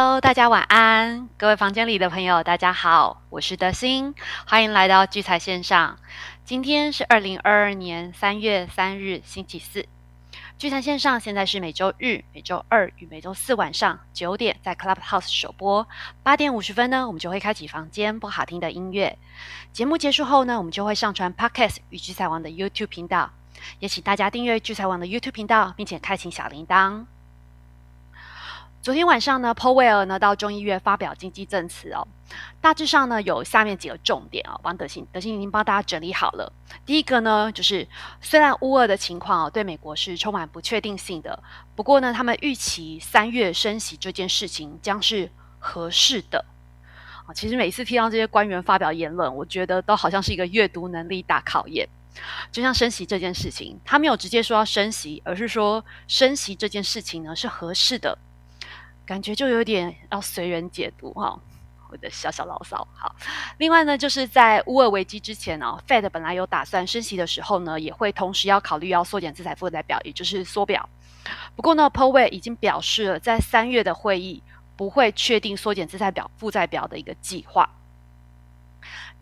Hello，大家晚安，各位房间里的朋友，大家好，我是德心，欢迎来到聚财线上。今天是二零二二年三月三日，星期四。聚财线上现在是每周日、每周二与每周四晚上九点在 Clubhouse 首播，八点五十分呢，我们就会开启房间播好听的音乐。节目结束后呢，我们就会上传 Podcast 与聚财王的 YouTube 频道，也请大家订阅聚财王的 YouTube 频道，并且开启小铃铛。昨天晚上呢，Powell 呢到众议院发表经济证词哦，大致上呢有下面几个重点啊，王德信德信已经帮大家整理好了。第一个呢，就是虽然乌俄的情况哦对美国是充满不确定性的，不过呢，他们预期三月升息这件事情将是合适的啊。其实每次听到这些官员发表言论，我觉得都好像是一个阅读能力大考验。就像升息这件事情，他没有直接说要升息，而是说升息这件事情呢是合适的。感觉就有点要随人解读哈，我的小小牢骚。好，另外呢，就是在乌尔危机之前呢，Fed 本来有打算升息的时候呢，也会同时要考虑要缩减资产负债表，也就是缩表。不过呢，Powell 已经表示了，在三月的会议不会确定缩减资产表负债表的一个计划。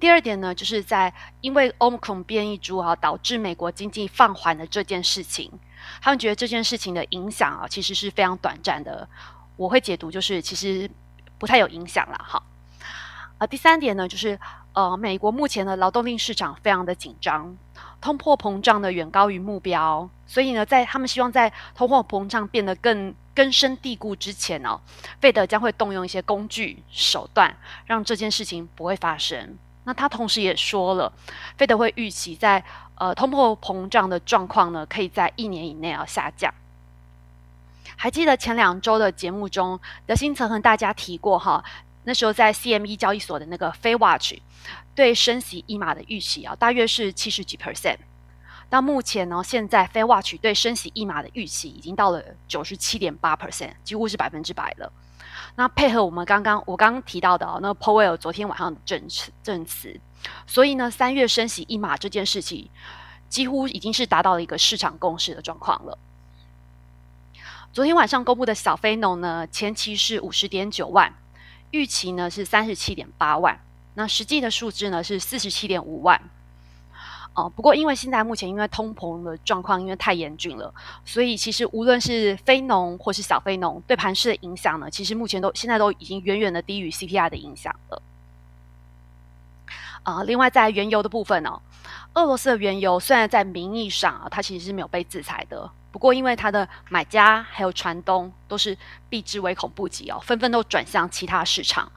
第二点呢，就是在因为 Omicron 变异株啊导致美国经济放缓的这件事情，他们觉得这件事情的影响啊，其实是非常短暂的。我会解读就是其实不太有影响了哈，啊，第三点呢就是呃，美国目前的劳动力市场非常的紧张，通货膨胀呢远高于目标，所以呢，在他们希望在通货膨胀变得更根深蒂固之前呢，费德将会动用一些工具手段，让这件事情不会发生。那他同时也说了，费德会预期在呃通货膨胀的状况呢，可以在一年以内要下降。还记得前两周的节目中，德兴曾和大家提过哈，那时候在 CME 交易所的那个非 Watch 对升息一码的预期啊，大约是七十几 percent。到目前呢，现在非 Watch 对升息一码的预期已经到了九十七点八 percent，几乎是百分之百了。那配合我们刚刚我刚刚提到的啊，那 Powell 昨天晚上的证词证词，所以呢，三月升息一码这件事情，几乎已经是达到了一个市场共识的状况了。昨天晚上公布的小非农呢，前期是五十点九万，预期呢是三十七点八万，那实际的数字呢是四十七点五万。哦，不过因为现在目前因为通膨的状况因为太严峻了，所以其实无论是非农或是小非农对盘市的影响呢，其实目前都现在都已经远远的低于 CPI 的影响了。啊，另外在原油的部分呢，俄罗斯的原油虽然在名义上啊，它其实是没有被制裁的。不过，因为它的买家还有船东都是避之唯恐不及哦，纷纷都转向其他市场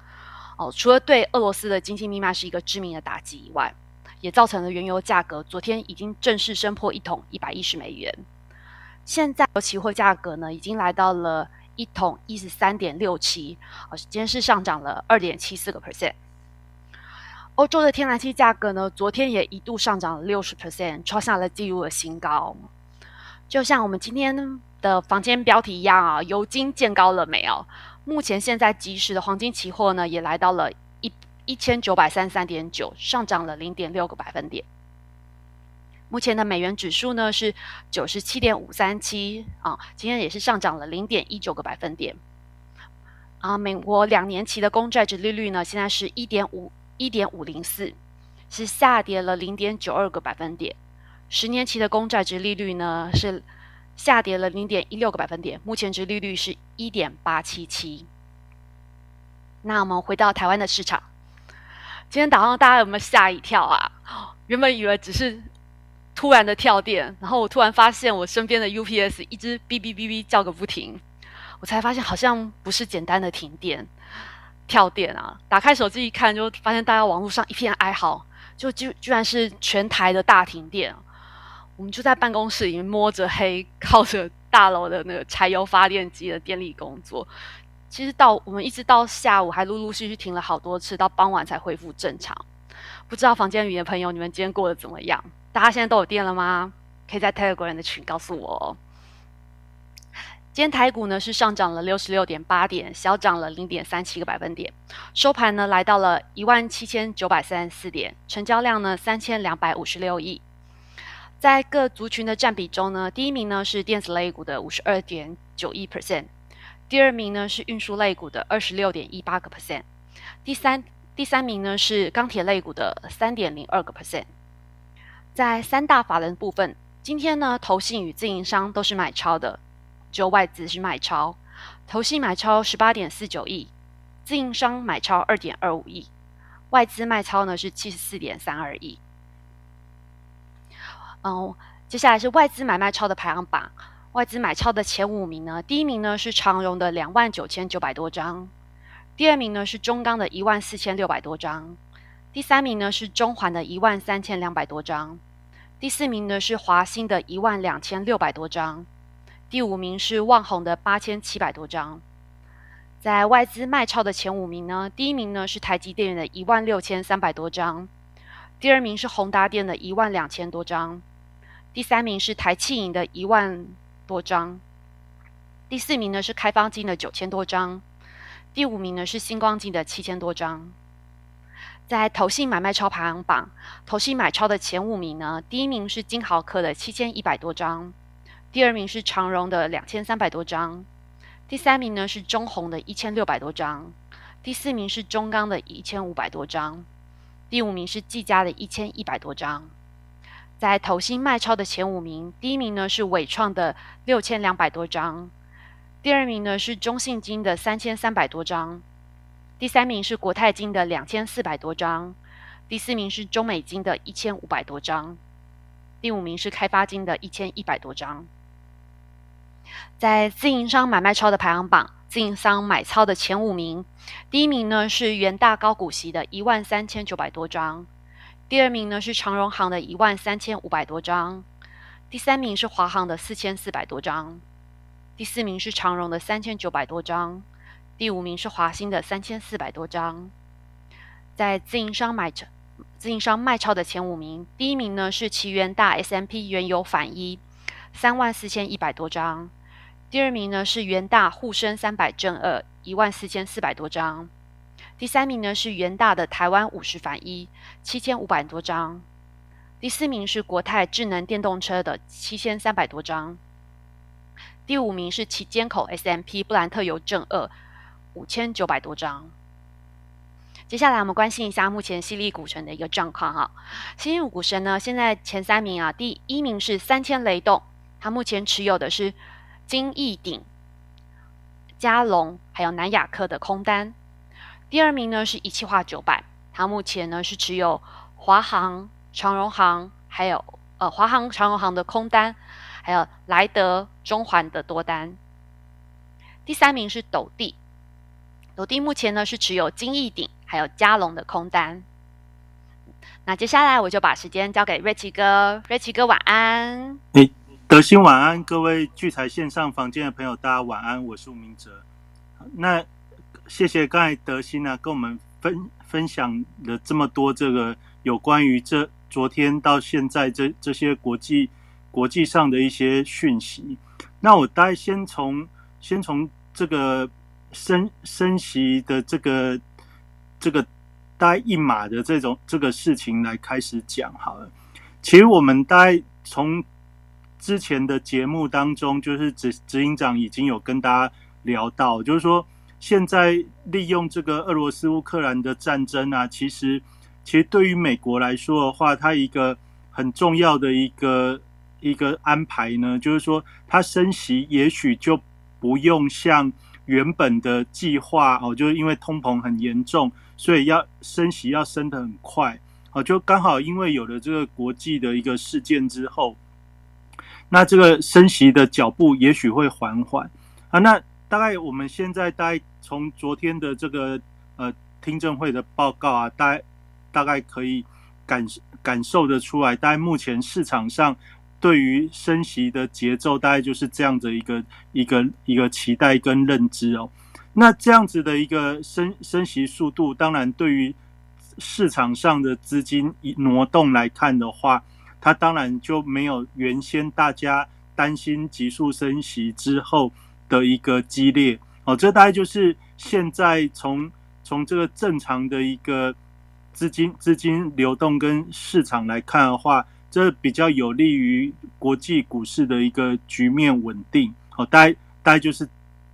哦。除了对俄罗斯的经济密码是一个致命的打击以外，也造成了原油价格昨天已经正式升破一桶一百一十美元。现在期货价格呢，已经来到了一桶一十三点六七，哦，今天是上涨了二点七四个 percent。欧洲的天然气价格呢，昨天也一度上涨了六十 percent，创下了纪录的新高。就像我们今天的房间标题一样啊，油金见高了没有？目前现在即时的黄金期货呢，也来到了一一千九百三十三点九，上涨了零点六个百分点。目前的美元指数呢是九十七点五三七啊，今天也是上涨了零点一九个百分点。啊，美国两年期的公债值利率呢，现在是一点五一点五零四，是下跌了零点九二个百分点。十年期的公债值利率呢是下跌了零点一六个百分点，目前值利率是一点八七七。那我们回到台湾的市场，今天早上大家有没有吓一跳啊？原本以为只是突然的跳电，然后我突然发现我身边的 UPS 一直哔哔哔哔叫个不停，我才发现好像不是简单的停电、跳电啊！打开手机一看，就发现大家网络上一片哀嚎，就居居然是全台的大停电。我们就在办公室里摸着黑，靠着大楼的那个柴油发电机的电力工作。其实到我们一直到下午还陆陆续续停了好多次，到傍晚才恢复正常。不知道房间里的朋友，你们今天过得怎么样？大家现在都有电了吗？可以在 Telegram 的群告诉我哦。今天台股呢是上涨了六十六点八点，小涨了零点三七个百分点，收盘呢来到了一万七千九百三十四点，成交量呢三千两百五十六亿。在各族群的占比中呢，第一名呢是电子类股的五十二点九一 percent，第二名呢是运输类股的二十六点一八个 percent，第三第三名呢是钢铁类股的三点零二个 percent。在三大法人部分，今天呢投信与自营商都是买超的，只有外资是卖超。投信买超十八点四九亿，自营商买超二点二五亿，外资卖超呢是七十四点三二亿。嗯，接下来是外资买卖超的排行榜。外资买超的前五名呢，第一名呢是长荣的两万九千九百多张，第二名呢是中钢的一万四千六百多张，第三名呢是中环的一万三千两百多张，第四名呢是华兴的一万两千六百多张，第五名是旺宏的八千七百多张。在外资卖超的前五名呢，第一名呢是台积电的一万六千三百多张，第二名是宏达电的一万两千多张，第三名是台气银的一万。多张，第四名呢是开方金的九千多张，第五名呢是星光金的七千多张。在投信买卖超排行榜，投信买超的前五名呢，第一名是金豪科的七千一百多张，第二名是长荣的两千三百多张，第三名呢是中红的一千六百多张，第四名是中钢的一千五百多张，第五名是技嘉的一千一百多张。在投新卖超的前五名，第一名呢是伟创的六千两百多张，第二名呢是中信金的三千三百多张，第三名是国泰金的两千四百多张，第四名是中美金的一千五百多张，第五名是开发金的一千一百多张。在自营商买卖超的排行榜，自营商买超的前五名，第一名呢是元大高股息的一万三千九百多张。第二名呢是长荣行的一万三千五百多张，第三名是华航的四千四百多张，第四名是长荣的三千九百多张，第五名是华兴的三千四百多张。在自营商买超、自营商卖超的前五名，第一名呢是奇源大 S M P 原油反一三万四千一百多张，第二名呢是元大沪深三百正二一万四千四百多张。第三名呢是元大的台湾五十反一七千五百多张，第四名是国泰智能电动车的七千三百多张，第五名是旗坚口 S M P 布兰特油正二五千九百多张。接下来我们关心一下目前犀利股神的一个状况哈。犀利股神呢，现在前三名啊，第一名是三千雷动，它目前持有的是金逸鼎、嘉龙还有南亚科的空单。第二名呢是一汽化九百，它目前呢是持有华航、长荣航，还有呃华航、长荣航的空单，还有莱德、中环的多单。第三名是斗地，斗地目前呢是持有金逸鼎还有嘉龙的空单。那接下来我就把时间交给瑞奇哥，瑞奇哥晚安。诶，德兴晚安，各位聚财线上房间的朋友，大家晚安，我是吴明哲。那。谢谢刚才德兴呢，跟我们分分享了这么多这个有关于这昨天到现在这这些国际国际上的一些讯息。那我大概先从先从这个升升息的这个这个大概一码的这种这个事情来开始讲好了。其实我们大概从之前的节目当中，就是执执行长已经有跟大家聊到，就是说。现在利用这个俄罗斯乌克兰的战争啊，其实其实对于美国来说的话，它一个很重要的一个一个安排呢，就是说它升息也许就不用像原本的计划哦，就是因为通膨很严重，所以要升息要升得很快哦，就刚好因为有了这个国际的一个事件之后，那这个升息的脚步也许会缓缓啊，那。大概我们现在大概从昨天的这个呃听证会的报告啊，大大概可以感感受得出来，大概目前市场上对于升息的节奏，大概就是这样的一个一个一个期待跟认知哦。那这样子的一个升升息速度，当然对于市场上的资金挪动来看的话，它当然就没有原先大家担心急速升息之后。的一个激烈哦，这大概就是现在从从这个正常的一个资金资金流动跟市场来看的话，这比较有利于国际股市的一个局面稳定。哦，大概大概就是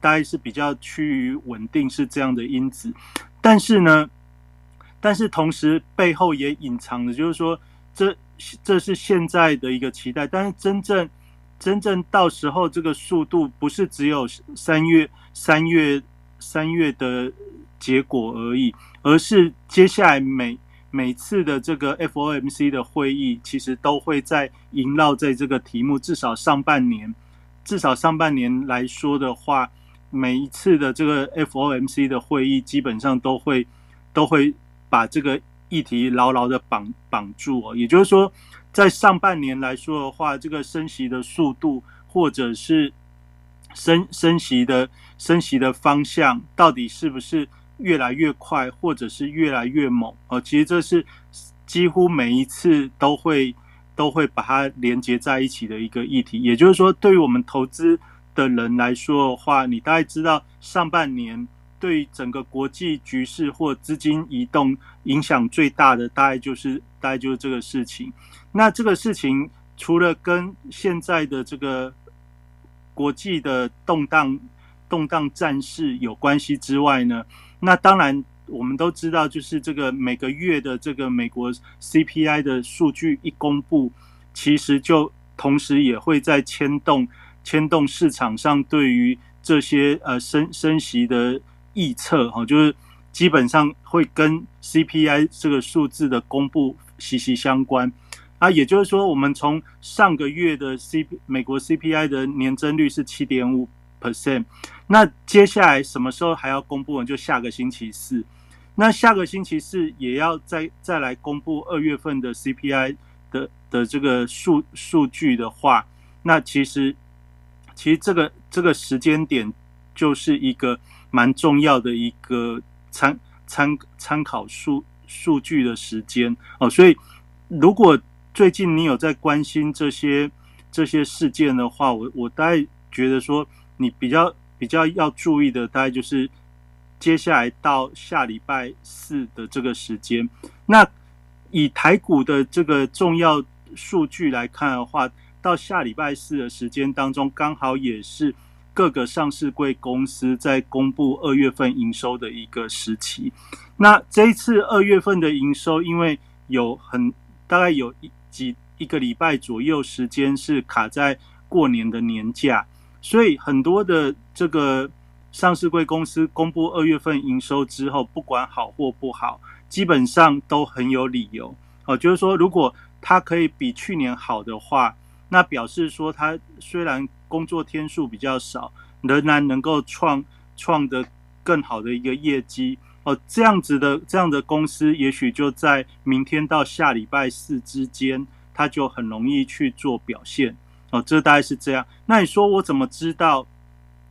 大概是比较趋于稳定，是这样的因子。但是呢，但是同时背后也隐藏的，就是说，这这是现在的一个期待，但是真正真正到时候这个速度不是只有三月三月三月的结果而已，而是接下来每每次的这个 FOMC 的会议，其实都会在萦绕在这个题目，至少上半年。至少上半年来说的话，每一次的这个 FOMC 的会议，基本上都会都会把这个议题牢牢的绑绑住哦。也就是说，在上半年来说的话，这个升息的速度，或者是升升息的升息的方向，到底是不是越来越快，或者是越来越猛？哦，其实这是几乎每一次都会。都会把它连接在一起的一个议题，也就是说，对于我们投资的人来说的话，你大概知道上半年对整个国际局势或资金移动影响最大的，大概就是大概就是这个事情。那这个事情除了跟现在的这个国际的动荡动荡战事有关系之外呢，那当然。我们都知道，就是这个每个月的这个美国 CPI 的数据一公布，其实就同时也会在牵动牵动市场上对于这些呃升升息的预测哈，就是基本上会跟 CPI 这个数字的公布息息相关啊。也就是说，我们从上个月的 C 美国 CPI 的年增率是七点五 percent，那接下来什么时候还要公布呢？就下个星期四。那下个星期四也要再再来公布二月份的 CPI 的的这个数数据的话，那其实其实这个这个时间点就是一个蛮重要的一个参参参考数数据的时间哦。所以如果最近你有在关心这些这些事件的话，我我大概觉得说你比较比较要注意的，大概就是。接下来到下礼拜四的这个时间，那以台股的这个重要数据来看的话，到下礼拜四的时间当中，刚好也是各个上市贵公司在公布二月份营收的一个时期。那这一次二月份的营收，因为有很大概有一几一个礼拜左右时间是卡在过年的年假，所以很多的这个。上市贵公司公布二月份营收之后，不管好或不好，基本上都很有理由哦。就是说，如果它可以比去年好的话，那表示说他虽然工作天数比较少，仍然能够创创的更好的一个业绩哦。这样子的这样的公司，也许就在明天到下礼拜四之间，它就很容易去做表现哦。这大概是这样。那你说我怎么知道？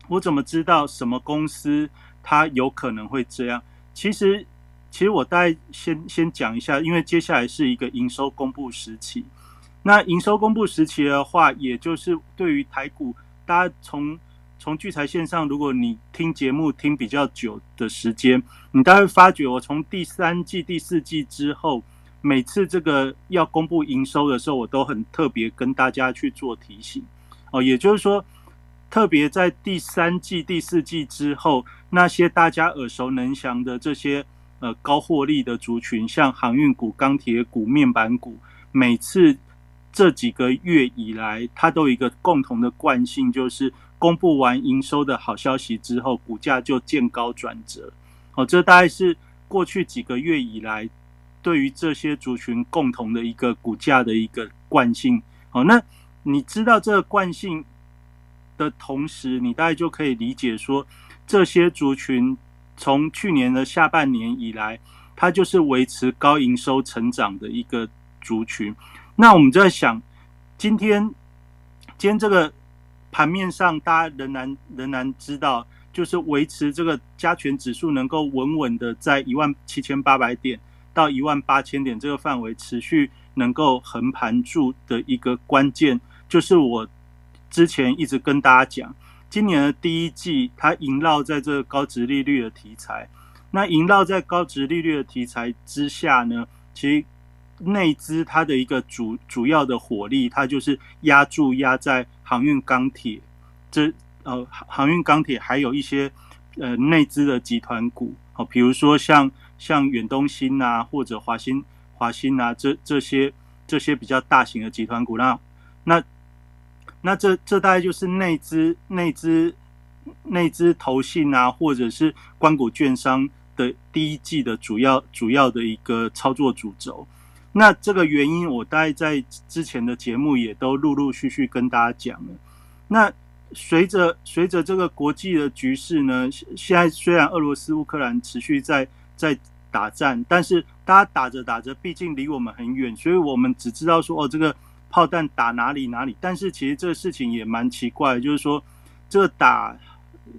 我怎么知道什么公司它有可能会这样？其实，其实我大概先先讲一下，因为接下来是一个营收公布时期。那营收公布时期的话，也就是对于台股，大家从从聚财线上，如果你听节目听比较久的时间，你大概发觉我从第三季、第四季之后，每次这个要公布营收的时候，我都很特别跟大家去做提醒。哦，也就是说。特别在第三季、第四季之后，那些大家耳熟能详的这些呃高获利的族群，像航运股、钢铁股、面板股，每次这几个月以来，它都有一个共同的惯性，就是公布完营收的好消息之后，股价就见高转折。哦，这大概是过去几个月以来对于这些族群共同的一个股价的一个惯性。哦，那你知道这个惯性？的同时，你大概就可以理解说，这些族群从去年的下半年以来，它就是维持高营收成长的一个族群。那我们就在想，今天今天这个盘面上，大家仍然仍然知道，就是维持这个加权指数能够稳稳的在一万七千八百点到一万八千点这个范围持续能够横盘住的一个关键，就是我。之前一直跟大家讲，今年的第一季它萦绕在这个高值利率的题材。那萦绕在高值利率的题材之下呢，其实内资它的一个主主要的火力，它就是压住压在航运、钢铁这呃航运钢铁，还有一些呃内资的集团股，哦，比如说像像远东新啊，或者华新华新啊，这这些这些比较大型的集团股，那那那这这大概就是内资内资内资投信啊，或者是关谷券商的第一季的主要主要的一个操作主轴。那这个原因，我大概在之前的节目也都陆陆续续跟大家讲了。那随着随着这个国际的局势呢，现在虽然俄罗斯乌克兰持续在在打战，但是大家打着打着，毕竟离我们很远，所以我们只知道说哦，这个炮弹打哪里哪里。但是其实这个事情也蛮奇怪，就是说这个打。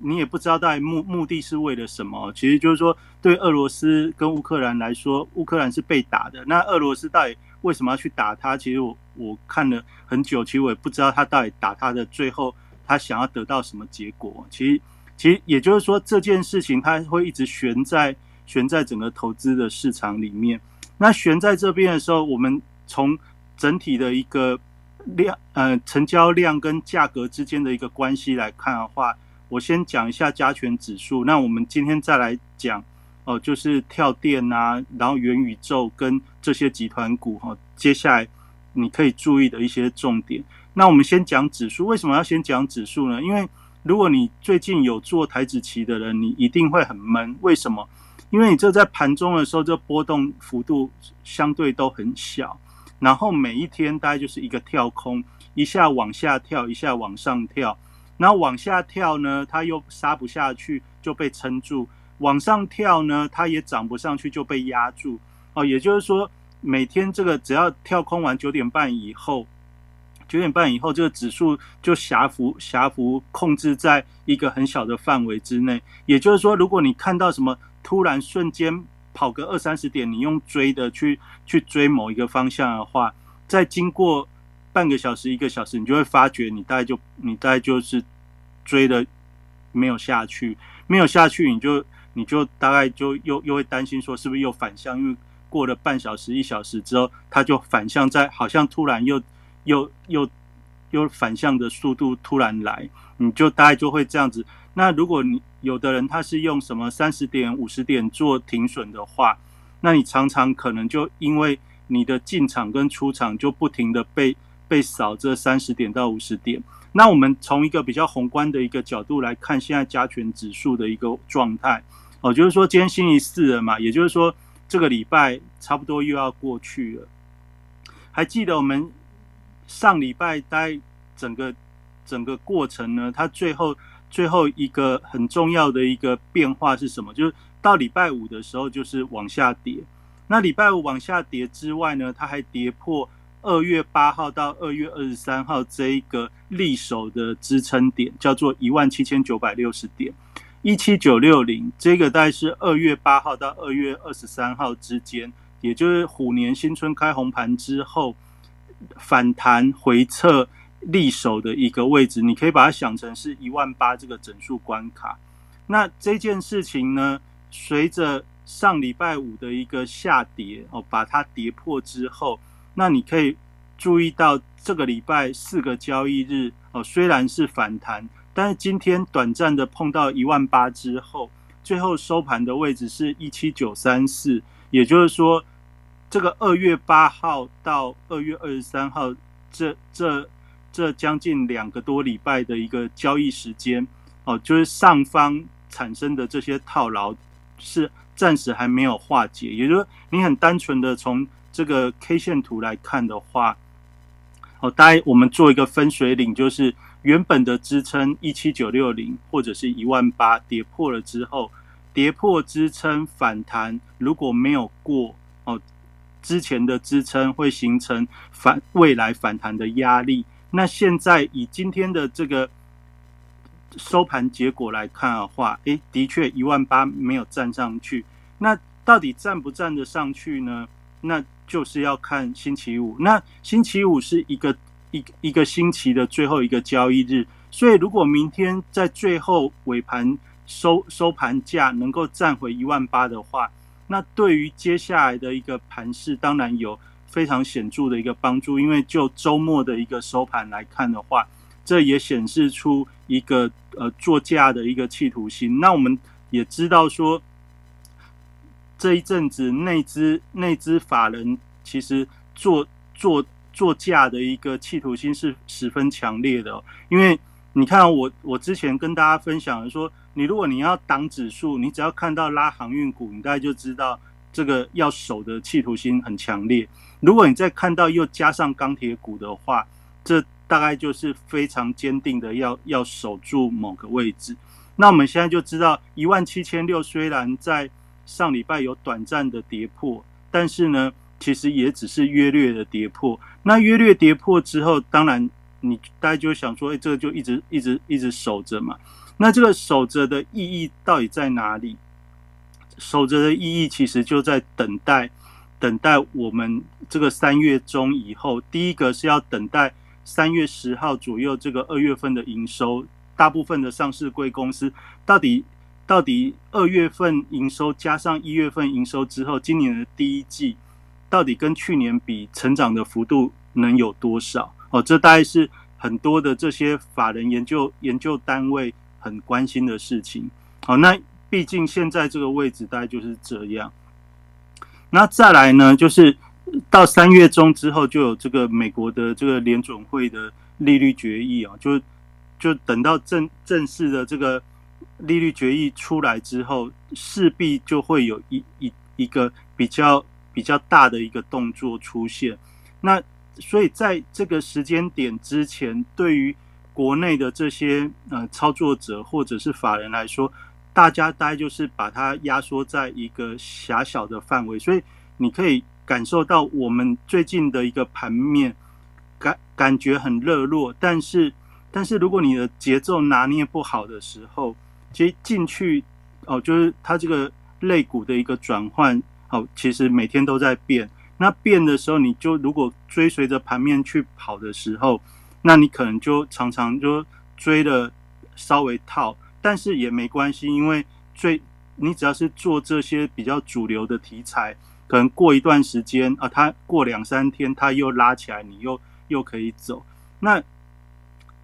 你也不知道到底目目的是为了什么，其实就是说，对俄罗斯跟乌克兰来说，乌克兰是被打的。那俄罗斯到底为什么要去打他？其实我我看了很久，其实我也不知道他到底打他的最后他想要得到什么结果。其实其实也就是说，这件事情它会一直悬在悬在整个投资的市场里面。那悬在这边的时候，我们从整体的一个量呃成交量跟价格之间的一个关系来看的话。我先讲一下加权指数，那我们今天再来讲哦，就是跳电啊，然后元宇宙跟这些集团股哈，接下来你可以注意的一些重点。那我们先讲指数，为什么要先讲指数呢？因为如果你最近有做台子期的人，你一定会很闷。为什么？因为你这在盘中的时候，这波动幅度相对都很小，然后每一天大概就是一个跳空，一下往下跳，一下往上跳。然后往下跳呢，它又杀不下去，就被撑住；往上跳呢，它也涨不上去，就被压住。哦，也就是说，每天这个只要跳空完九点半以后，九点半以后，这个指数就狭幅狭幅控制在一个很小的范围之内。也就是说，如果你看到什么突然瞬间跑个二三十点，你用追的去去追某一个方向的话，在经过。半个小时、一个小时，你就会发觉，你大概就你大概就是追的没有下去，没有下去，你就你就大概就又又会担心说，是不是又反向？因为过了半小时、一小时之后，它就反向，在好像突然又又又又反向的速度突然来，你就大概就会这样子。那如果你有的人他是用什么三十点、五十点做停损的话，那你常常可能就因为你的进场跟出场就不停的被。被扫这三十点到五十点，那我们从一个比较宏观的一个角度来看，现在加权指数的一个状态哦，就是说今天星期四了嘛，也就是说这个礼拜差不多又要过去了。还记得我们上礼拜待整个整个过程呢？它最后最后一个很重要的一个变化是什么？就是到礼拜五的时候，就是往下跌。那礼拜五往下跌之外呢，它还跌破。二月八号到二月二十三号这一个立守的支撑点叫做一万七千九百六十点，一七九六零，这个大概是二月八号到二月二十三号之间，也就是虎年新春开红盘之后反弹回撤立守的一个位置，你可以把它想成是一万八这个整数关卡。那这件事情呢，随着上礼拜五的一个下跌哦，把它跌破之后。那你可以注意到这个礼拜四个交易日哦，虽然是反弹，但是今天短暂的碰到一万八之后，最后收盘的位置是一七九三四，也就是说，这个二月八号到二月二十三号这这这将近两个多礼拜的一个交易时间哦，就是上方产生的这些套牢是暂时还没有化解，也就是说，你很单纯的从。这个 K 线图来看的话，哦，大概我们做一个分水岭，就是原本的支撑一七九六零或者是一万八跌破了之后，跌破支撑反弹，如果没有过哦，之前的支撑会形成反未来反弹的压力。那现在以今天的这个收盘结果来看的话，诶，的确一万八没有站上去。那到底站不站得上去呢？那就是要看星期五，那星期五是一个一一个星期的最后一个交易日，所以如果明天在最后尾盘收收盘价能够站回一万八的话，那对于接下来的一个盘势当然有非常显著的一个帮助，因为就周末的一个收盘来看的话，这也显示出一个呃作价的一个企图心。那我们也知道说，这一阵子内资内资法人其实做做做价的一个企图心是十分强烈的，因为你看我我之前跟大家分享的说，你如果你要挡指数，你只要看到拉航运股，你大概就知道这个要守的企图心很强烈。如果你再看到又加上钢铁股的话，这大概就是非常坚定的要要守住某个位置。那我们现在就知道一万七千六虽然在上礼拜有短暂的跌破，但是呢，其实也只是约略的跌破。那约略跌破之后，当然你大家就想说，哎，这个就一直一直一直守着嘛。那这个守着的意义到底在哪里？守着的意义其实就在等待。等待我们这个三月中以后，第一个是要等待三月十号左右这个二月份的营收，大部分的上市贵公司到底到底二月份营收加上一月份营收之后，今年的第一季到底跟去年比成长的幅度能有多少？哦，这大概是很多的这些法人研究研究单位很关心的事情。好，那毕竟现在这个位置大概就是这样。那再来呢，就是到三月中之后，就有这个美国的这个联准会的利率决议啊，就就等到正正式的这个利率决议出来之后，势必就会有一一一个比较比较大的一个动作出现。那所以在这个时间点之前，对于国内的这些呃操作者或者是法人来说，大家大概就是把它压缩在一个狭小的范围，所以你可以感受到我们最近的一个盘面感感觉很热络，但是但是如果你的节奏拿捏不好的时候，其实进去哦，就是它这个肋骨的一个转换，哦，其实每天都在变。那变的时候，你就如果追随着盘面去跑的时候，那你可能就常常就追的稍微套。但是也没关系，因为最你只要是做这些比较主流的题材，可能过一段时间啊，它过两三天它又拉起来，你又又可以走。那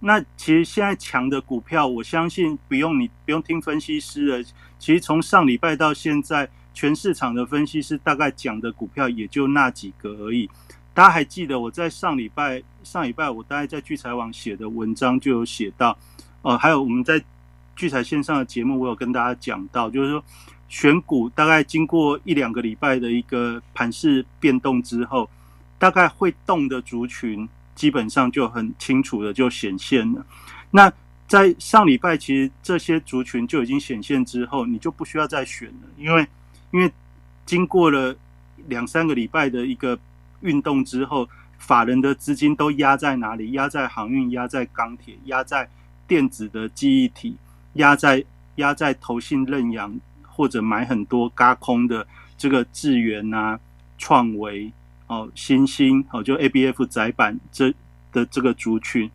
那其实现在强的股票，我相信不用你不用听分析师了。其实从上礼拜到现在，全市场的分析师大概讲的股票也就那几个而已。大家还记得我在上礼拜上礼拜我大概在聚财网写的文章就有写到，哦，还有我们在。聚财线上的节目，我有跟大家讲到，就是说选股大概经过一两个礼拜的一个盘势变动之后，大概会动的族群基本上就很清楚的就显现了。那在上礼拜，其实这些族群就已经显现之后，你就不需要再选了，因为因为经过了两三个礼拜的一个运动之后，法人的资金都压在哪里？压在航运，压在钢铁，压在电子的记忆体。压在压在投信认养或者买很多嘎空的这个智源啊、创维哦、新兴哦，就 A B F 窄板这的这个族群，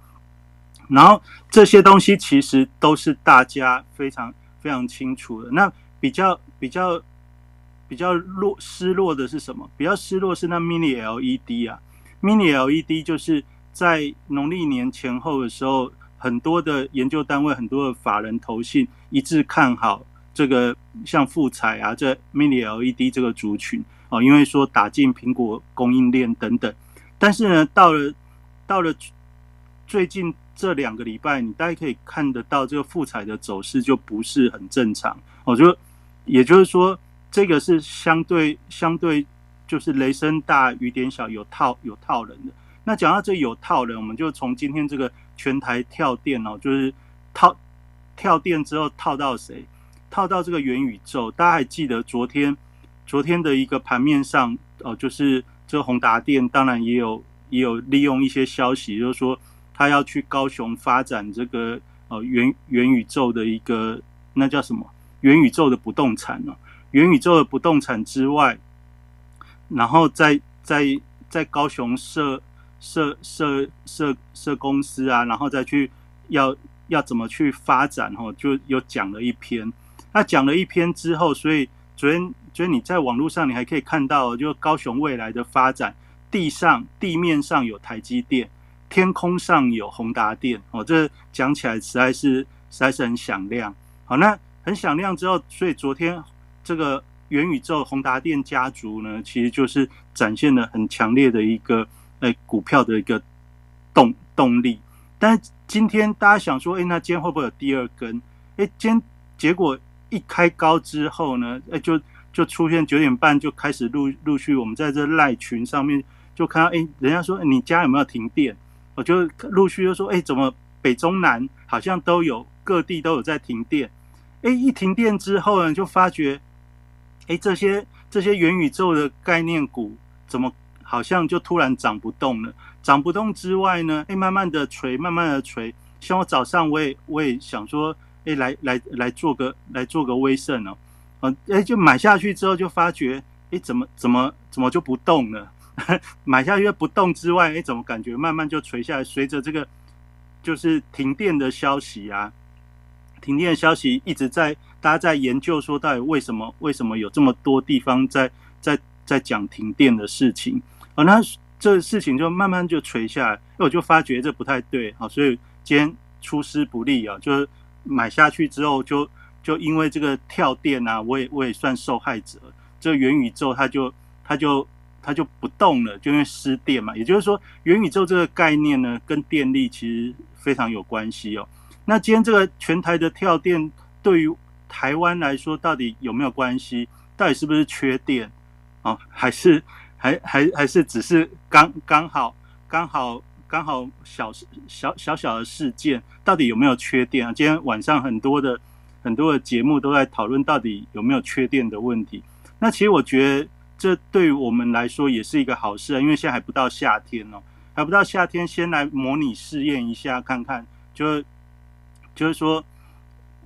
然后这些东西其实都是大家非常非常清楚的。那比较比较比较落失落的是什么？比较失落是那 Mini LED 啊，Mini LED 就是在农历年前后的时候。很多的研究单位，很多的法人投信一致看好这个像富彩啊，这 Mini LED 这个族群哦，因为说打进苹果供应链等等。但是呢，到了到了最近这两个礼拜，你大概可以看得到这个富彩的走势就不是很正常。我觉得，也就是说，这个是相对相对就是雷声大雨点小，有套有套人的。那讲到这有套人，我们就从今天这个。全台跳电哦，就是套跳电之后套到谁？套到这个元宇宙。大家还记得昨天昨天的一个盘面上哦，就是这宏达电，当然也有也有利用一些消息，就是说他要去高雄发展这个呃元元宇宙的一个那叫什么元宇宙的不动产呢？元宇宙的不动产之外，然后在在在高雄设。设设设设公司啊，然后再去要要怎么去发展哈，就有讲了一篇。那讲了一篇之后，所以昨天所以你在网络上你还可以看到，就高雄未来的发展，地上地面上有台积电，天空上有宏达电哦。这讲起来实在是实在是很响亮。好，那很响亮之后，所以昨天这个元宇宙宏达电家族呢，其实就是展现了很强烈的一个诶股票的一个动动力。但今天大家想说，哎，那今天会不会有第二根？哎，今天结果一开高之后呢，哎，就就出现九点半就开始陆陆续，我们在这赖群上面就看到，哎，人家说你家有没有停电？我就陆续就说，哎，怎么北中南好像都有各地都有在停电？哎，一停电之后呢，就发觉，哎，这些这些元宇宙的概念股怎么好像就突然涨不动了？涨不动之外呢，哎，慢慢的垂，慢慢的垂。像我早上我也我也想说，哎，来来来做个来做个微胜哦，嗯，哎，就买下去之后就发觉，哎，怎么怎么怎么就不动了？买下去不动之外，哎，怎么感觉慢慢就垂下来？随着这个就是停电的消息啊，停电的消息一直在大家在研究说，到底为什么为什么有这么多地方在在在讲停电的事情？哦，那。这事情就慢慢就垂下来，我就发觉这不太对啊，所以今天出师不利啊，就是买下去之后就就因为这个跳电啊，我也我也算受害者。这元宇宙它就它就它就不动了，就因为失电嘛。也就是说，元宇宙这个概念呢，跟电力其实非常有关系哦。那今天这个全台的跳电，对于台湾来说，到底有没有关系？到底是不是缺电啊？还是？还还还是只是刚刚好刚好刚好小小小小的事件，到底有没有缺电啊？今天晚上很多的很多的节目都在讨论到底有没有缺电的问题。那其实我觉得这对于我们来说也是一个好事啊，因为现在还不到夏天哦，还不到夏天，先来模拟试验一下看看，就就是说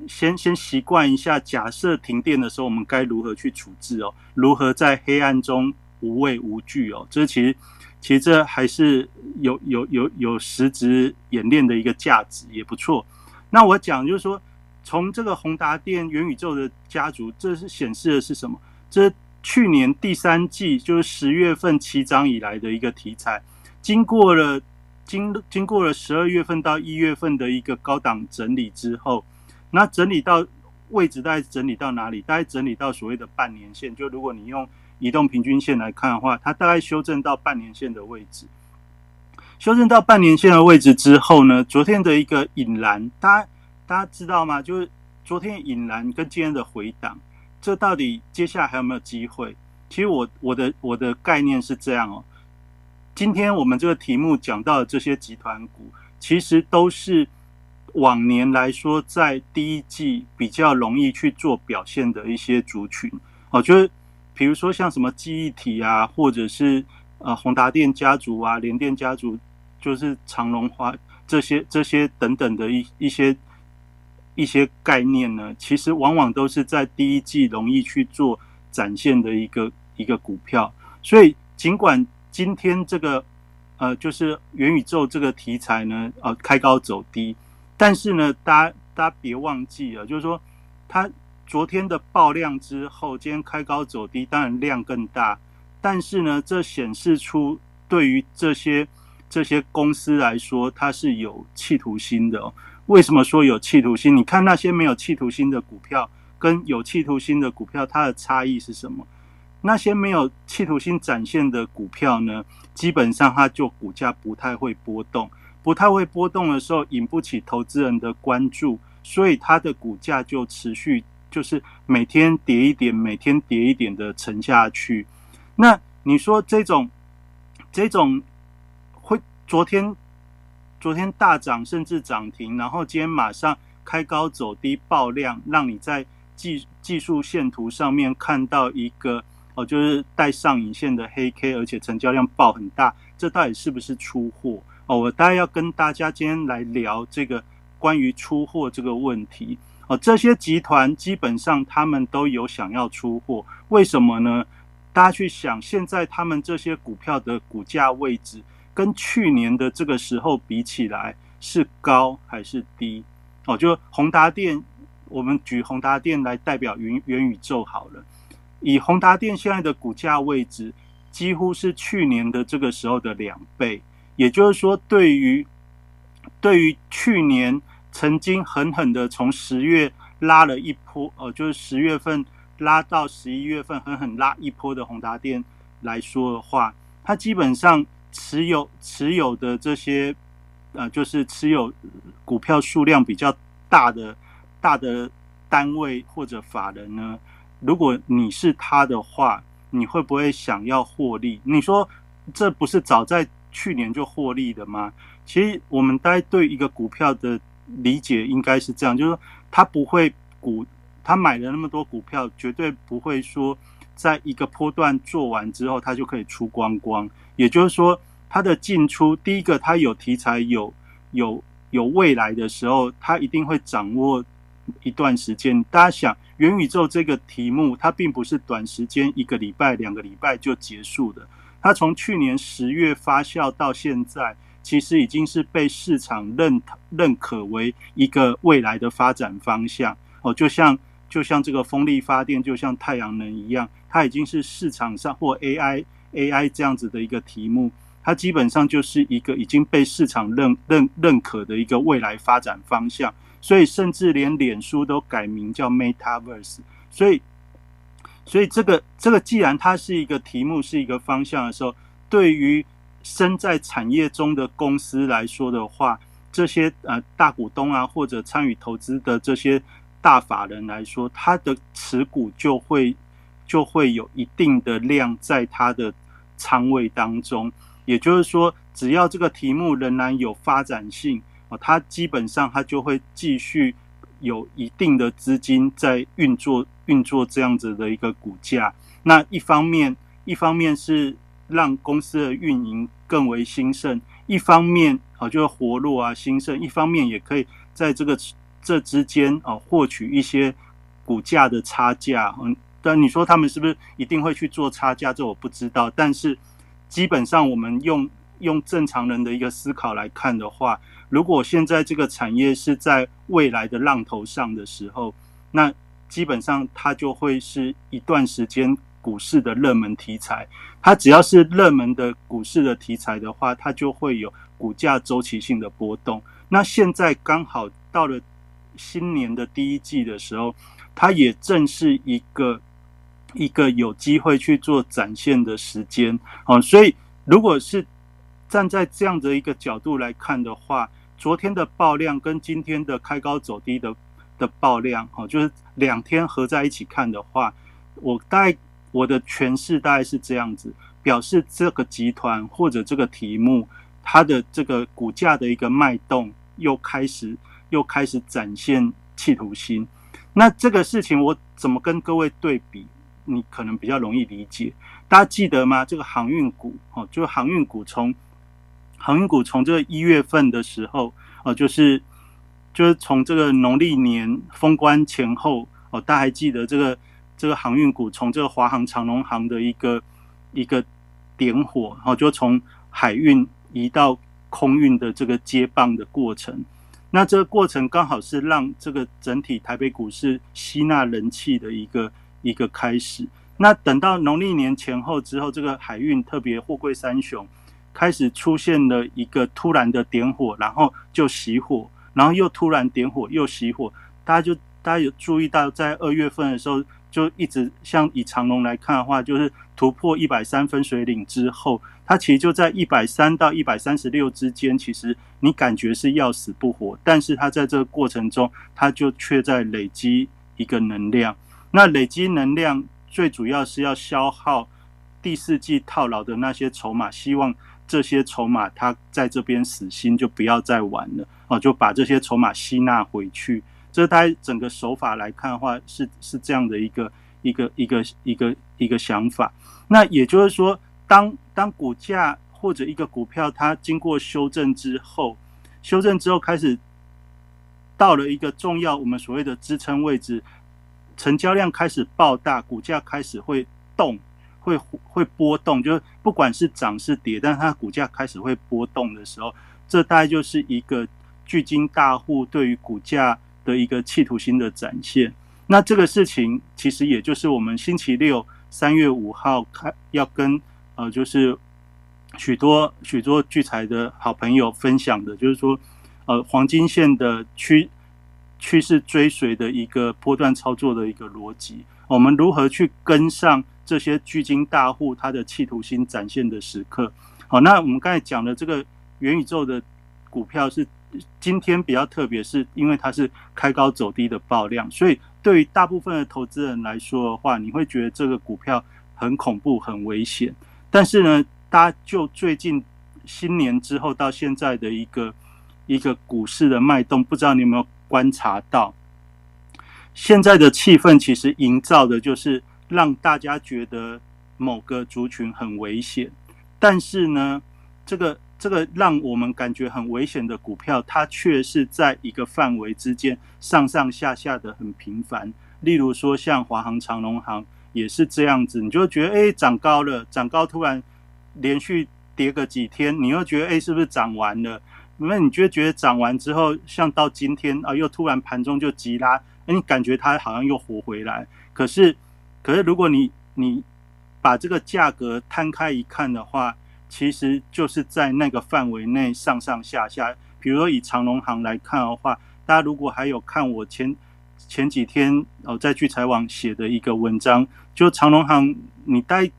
先先习惯一下，假设停电的时候我们该如何去处置哦？如何在黑暗中？无畏无惧哦，这其实其实这还是有有有有实质演练的一个价值，也不错。那我讲就是说，从这个宏达电元宇宙的家族，这是显示的是什么？这去年第三季就是十月份起涨以来的一个题材，经过了经经过了十二月份到一月份的一个高档整理之后，那整理到位置大概整理到哪里？大概整理到所谓的半年线。就如果你用移动平均线来看的话，它大概修正到半年线的位置。修正到半年线的位置之后呢，昨天的一个引燃，大家大家知道吗？就是昨天引燃跟今天的回档，这到底接下来还有没有机会？其实我我的我的概念是这样哦。今天我们这个题目讲到的这些集团股，其实都是往年来说在第一季比较容易去做表现的一些族群。哦。就是。比如说像什么记忆体啊，或者是呃宏达电家族啊、联电家族，就是长隆花这些这些等等的一一些一些概念呢，其实往往都是在第一季容易去做展现的一个一个股票。所以尽管今天这个呃就是元宇宙这个题材呢，呃开高走低，但是呢，大家大家别忘记了，就是说它。昨天的爆量之后，今天开高走低，当然量更大。但是呢，这显示出对于这些这些公司来说，它是有企图心的。为什么说有企图心？你看那些没有企图心的股票，跟有企图心的股票，它的差异是什么？那些没有企图心展现的股票呢，基本上它就股价不太会波动，不太会波动的时候，引不起投资人的关注，所以它的股价就持续。就是每天跌一点，每天跌一点的沉下去。那你说这种这种会昨天昨天大涨甚至涨停，然后今天马上开高走低爆量，让你在技技术线图上面看到一个哦，就是带上影线的黑 K，而且成交量爆很大，这到底是不是出货？哦，我大概要跟大家今天来聊这个关于出货这个问题。哦，这些集团基本上他们都有想要出货，为什么呢？大家去想，现在他们这些股票的股价位置跟去年的这个时候比起来是高还是低？哦，就宏达电，我们举宏达电来代表元元宇宙好了。以宏达电现在的股价位置，几乎是去年的这个时候的两倍，也就是说，对于对于去年。曾经狠狠的从十月拉了一波，哦，就是十月份拉到十一月份，狠狠拉一波的宏达电来说的话，它基本上持有持有的这些，呃，就是持有股票数量比较大的大的单位或者法人呢，如果你是他的话，你会不会想要获利？你说这不是早在去年就获利的吗？其实我们大家对一个股票的理解应该是这样，就是说他不会股，他买了那么多股票，绝对不会说在一个波段做完之后，它就可以出光光。也就是说，它的进出，第一个它有题材、有有有未来的时候，它一定会掌握一段时间。大家想，元宇宙这个题目，它并不是短时间一个礼拜、两个礼拜就结束的，它从去年十月发酵到现在。其实已经是被市场认认可为一个未来的发展方向哦，就像就像这个风力发电，就像太阳能一样，它已经是市场上或 AI AI 这样子的一个题目，它基本上就是一个已经被市场认认认可的一个未来发展方向。所以甚至连脸书都改名叫 Metaverse。所以所以这个这个既然它是一个题目，是一个方向的时候，对于身在产业中的公司来说的话，这些呃大股东啊，或者参与投资的这些大法人来说，他的持股就会就会有一定的量在他的仓位当中。也就是说，只要这个题目仍然有发展性哦，它基本上它就会继续有一定的资金在运作运作这样子的一个股价。那一方面，一方面是。让公司的运营更为兴盛，一方面啊就是活络啊兴盛，一方面也可以在这个这之间啊获取一些股价的差价。嗯，但你说他们是不是一定会去做差价？这我不知道。但是基本上我们用用正常人的一个思考来看的话，如果现在这个产业是在未来的浪头上的时候，那基本上它就会是一段时间。股市的热门题材，它只要是热门的股市的题材的话，它就会有股价周期性的波动。那现在刚好到了新年的第一季的时候，它也正是一个一个有机会去做展现的时间。哦，所以如果是站在这样的一个角度来看的话，昨天的爆量跟今天的开高走低的的爆量，哦，就是两天合在一起看的话，我大概。我的诠释大概是这样子，表示这个集团或者这个题目，它的这个股价的一个脉动又开始又开始展现企图心。那这个事情我怎么跟各位对比？你可能比较容易理解。大家记得吗？这个航运股哦，就航运股从航运股从这个一月份的时候哦，就是就是从这个农历年封关前后哦，大家还记得这个？这个航运股从这个华航、长龙航的一个一个点火，然后就从海运移到空运的这个接棒的过程。那这个过程刚好是让这个整体台北股市吸纳人气的一个一个开始。那等到农历年前后之后，这个海运特别货柜三雄开始出现了一个突然的点火，然后就熄火，然后又突然点火又熄火。大家就大家有注意到，在二月份的时候。就一直像以长龙来看的话，就是突破一百三分水岭之后，它其实就在一百三到一百三十六之间，其实你感觉是要死不活，但是它在这个过程中，它就却在累积一个能量。那累积能量最主要是要消耗第四季套牢的那些筹码，希望这些筹码它在这边死心，就不要再玩了哦，就把这些筹码吸纳回去。这它整个手法来看的话，是是这样的一个一个一个一个一个想法。那也就是说，当当股价或者一个股票它经过修正之后，修正之后开始到了一个重要我们所谓的支撑位置，成交量开始爆大，股价开始会动，会会波动，就是不管是涨是跌，但它股价开始会波动的时候，这大概就是一个巨金大户对于股价。的一个企图心的展现，那这个事情其实也就是我们星期六三月五号开要跟呃，就是许多许多聚财的好朋友分享的，就是说，呃黄金线的趋趋势追随的一个波段操作的一个逻辑。我们如何去跟上这些巨金大户他的企图心展现的时刻？好，那我们刚才讲的这个元宇宙的股票是今天比较特别，是因为它是开高走低的爆量，所以对于大部分的投资人来说的话，你会觉得这个股票很恐怖、很危险。但是呢，大家就最近新年之后到现在的一个一个股市的脉动，不知道你有没有观察到？现在的气氛其实营造的就是让大家觉得某个族群很危险，但是呢，这个这个让我们感觉很危险的股票，它却是在一个范围之间上上下下的很频繁。例如说，像华航、长隆航也是这样子，你就觉得哎涨高了，涨高突然连续跌个几天，你又觉得哎是不是涨完了？那你就觉得涨完之后，像到今天啊，又突然盘中就急拉。你感觉它好像又活回来，可是，可是如果你你把这个价格摊开一看的话，其实就是在那个范围内上上下下。比如说以长隆行来看的话，大家如果还有看我前前几天哦在聚财网写的一个文章，就长隆行，你待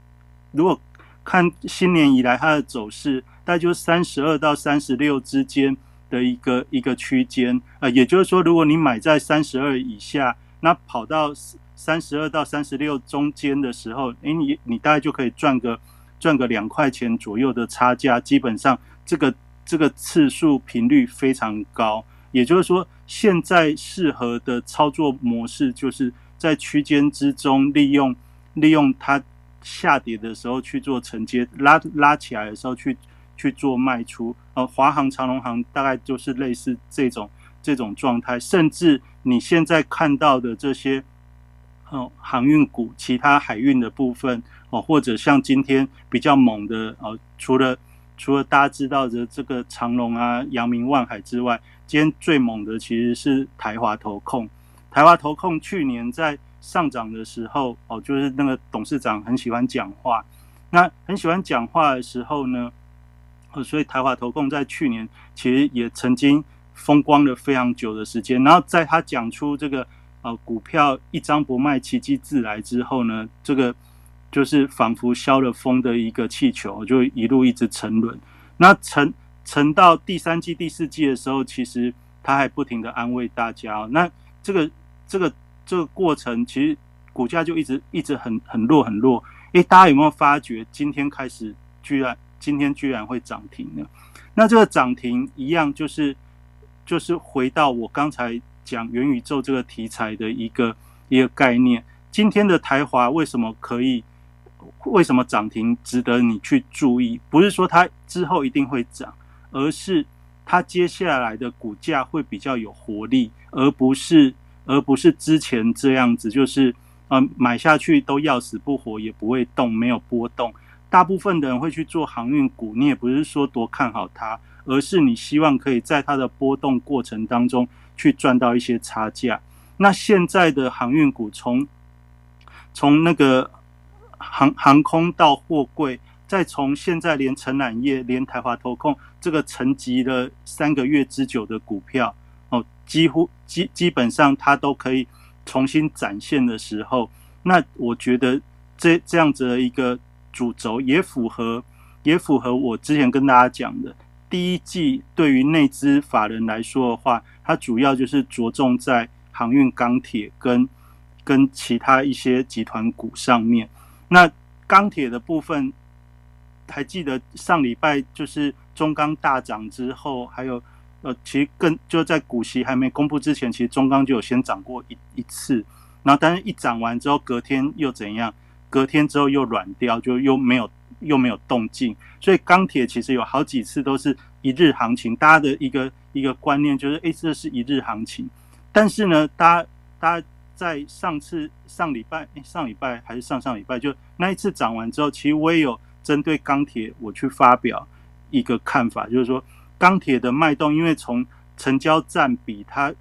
如果看新年以来它的走势，大概就三十二到三十六之间。的一个一个区间，呃，也就是说，如果你买在三十二以下，那跑到三十二到三十六中间的时候，诶，你你大概就可以赚个赚个两块钱左右的差价。基本上，这个这个次数频率非常高。也就是说，现在适合的操作模式，就是在区间之中利用利用它下跌的时候去做承接，拉拉起来的时候去。去做卖出，呃，华航、长龙航大概就是类似这种这种状态，甚至你现在看到的这些，哦，航运股、其他海运的部分，哦，或者像今天比较猛的，哦，除了除了大家知道的这个长龙啊、阳明、万海之外，今天最猛的其实是台华投控。台华投控去年在上涨的时候，哦，就是那个董事长很喜欢讲话，那很喜欢讲话的时候呢？哦所以台华投控在去年其实也曾经风光了非常久的时间，然后在他讲出这个呃股票一张不卖，奇迹自来之后呢，这个就是仿佛消了风的一个气球，就一路一直沉沦。那沉沉到第三季、第四季的时候，其实他还不停的安慰大家。那这个这个这个过程，其实股价就一直一直很很弱很弱。诶，大家有没有发觉今天开始居然？今天居然会涨停呢？那这个涨停一样，就是就是回到我刚才讲元宇宙这个题材的一个一个概念。今天的台华为什么可以？为什么涨停值得你去注意？不是说它之后一定会涨，而是它接下来的股价会比较有活力，而不是而不是之前这样子，就是呃买下去都要死不活，也不会动，没有波动。大部分的人会去做航运股，你也不是说多看好它，而是你希望可以在它的波动过程当中去赚到一些差价。那现在的航运股，从从那个航航空到货柜，再从现在连承揽业、连台华投控这个沉寂了三个月之久的股票，哦，几乎基基本上它都可以重新展现的时候，那我觉得这这样子的一个。主轴也符合，也符合我之前跟大家讲的，第一季对于内资法人来说的话，它主要就是着重在航运、钢铁跟跟其他一些集团股上面。那钢铁的部分，还记得上礼拜就是中钢大涨之后，还有呃，其实更就在股息还没公布之前，其实中钢就有先涨过一一次，然后但是一涨完之后，隔天又怎样？隔天之后又软掉，就又没有又没有动静，所以钢铁其实有好几次都是一日行情。大家的一个一个观念就是，哎，这是一日行情。但是呢，大家大家在上次上礼拜，上礼拜还是上上礼拜，就那一次涨完之后，其实我也有针对钢铁我去发表一个看法，就是说钢铁的脉动，因为从成交占比它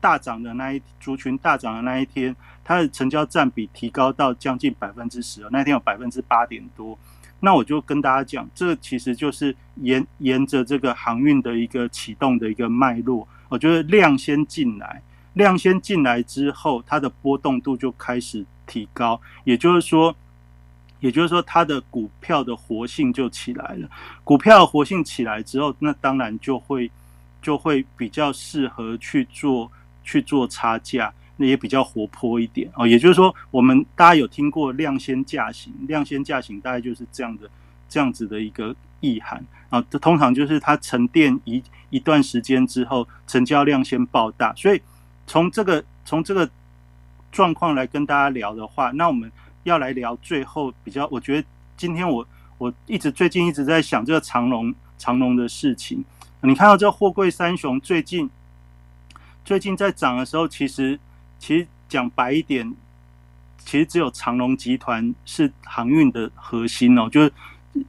大涨的那一族群大涨的那一天。它的成交占比提高到将近百分之十，那天有百分之八点多。那我就跟大家讲，这其实就是沿沿着这个航运的一个启动的一个脉络，我觉得量先进来，量先进来之后，它的波动度就开始提高，也就是说，也就是说，它的股票的活性就起来了。股票活性起来之后，那当然就会就会比较适合去做去做差价。那也比较活泼一点哦，也就是说，我们大家有听过量先价行，量先价行大概就是这样的这样子的一个意涵啊。这通常就是它沉淀一一段时间之后，成交量先爆大。所以从这个从这个状况来跟大家聊的话，那我们要来聊最后比较，我觉得今天我我一直最近一直在想这个长龙长龙的事情。你看到这货柜三雄最近最近在涨的时候，其实。其实讲白一点，其实只有长隆集团是航运的核心哦。就是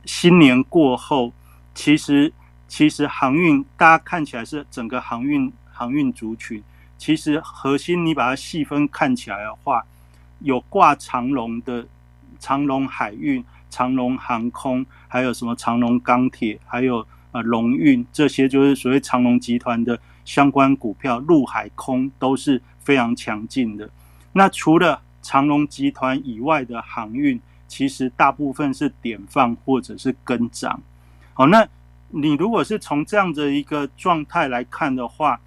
新年过后，其实其实航运大家看起来是整个航运航运族群，其实核心你把它细分看起来的话，有挂长隆的长隆海运、长隆航空，还有什么长隆钢铁，还有呃龙运，这些就是所谓长隆集团的相关股票，陆海空都是。非常强劲的。那除了长隆集团以外的航运，其实大部分是点放或者是跟涨。好，那你如果是从这样的一个状态来看的话，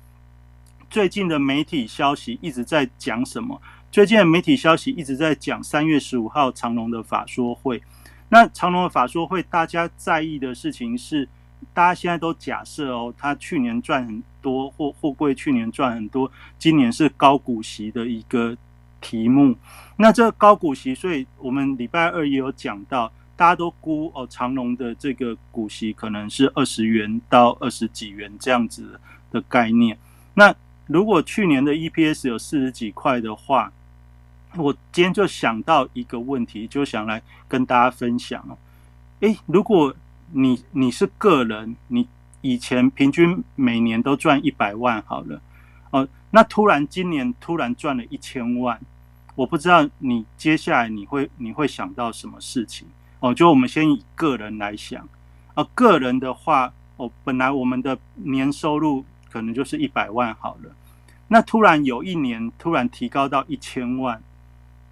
最近的媒体消息一直在讲什么？最近的媒体消息一直在讲三月十五号长隆的法说会。那长隆的法说会，大家在意的事情是。大家现在都假设哦，他去年赚很多，货货柜去年赚很多，今年是高股息的一个题目。那这高股息，所以我们礼拜二也有讲到，大家都估哦，长隆的这个股息可能是二十元到二十几元这样子的概念。那如果去年的 EPS 有四十几块的话，我今天就想到一个问题，就想来跟大家分享哦。诶，如果你你是个人，你以前平均每年都赚一百万好了，哦，那突然今年突然赚了一千万，我不知道你接下来你会你会想到什么事情哦？就我们先以个人来想，哦，个人的话，哦，本来我们的年收入可能就是一百万好了，那突然有一年突然提高到一千万，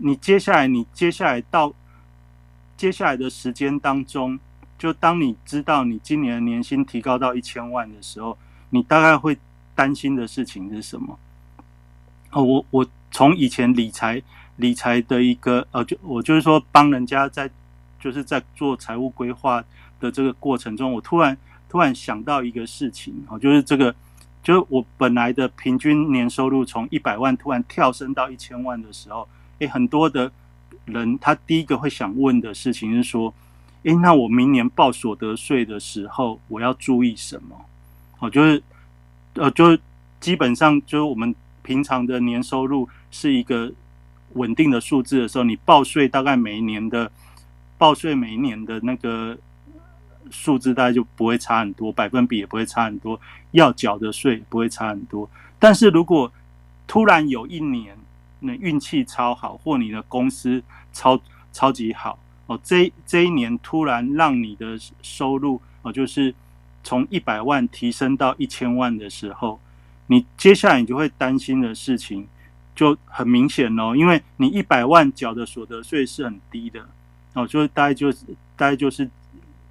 你接下来你接下来到接下来的时间当中。就当你知道你今年的年薪提高到一千万的时候，你大概会担心的事情是什么？哦，我我从以前理财理财的一个呃，就我就是说帮人家在就是在做财务规划的这个过程中，我突然突然想到一个事情哦，就是这个，就是我本来的平均年收入从一百万突然跳升到一千万的时候，诶，很多的人他第一个会想问的事情是说。诶，那我明年报所得税的时候，我要注意什么？哦，就是，呃，就是基本上就是我们平常的年收入是一个稳定的数字的时候，你报税大概每一年的报税每一年的那个数字大概就不会差很多，百分比也不会差很多，要缴的税不会差很多。但是如果突然有一年那运气超好，或你的公司超超级好。哦，这这一年突然让你的收入哦，就是从一百万提升到一千万的时候，你接下来你就会担心的事情就很明显哦，因为你一百万缴的所得税是很低的哦，就大概就是大概就是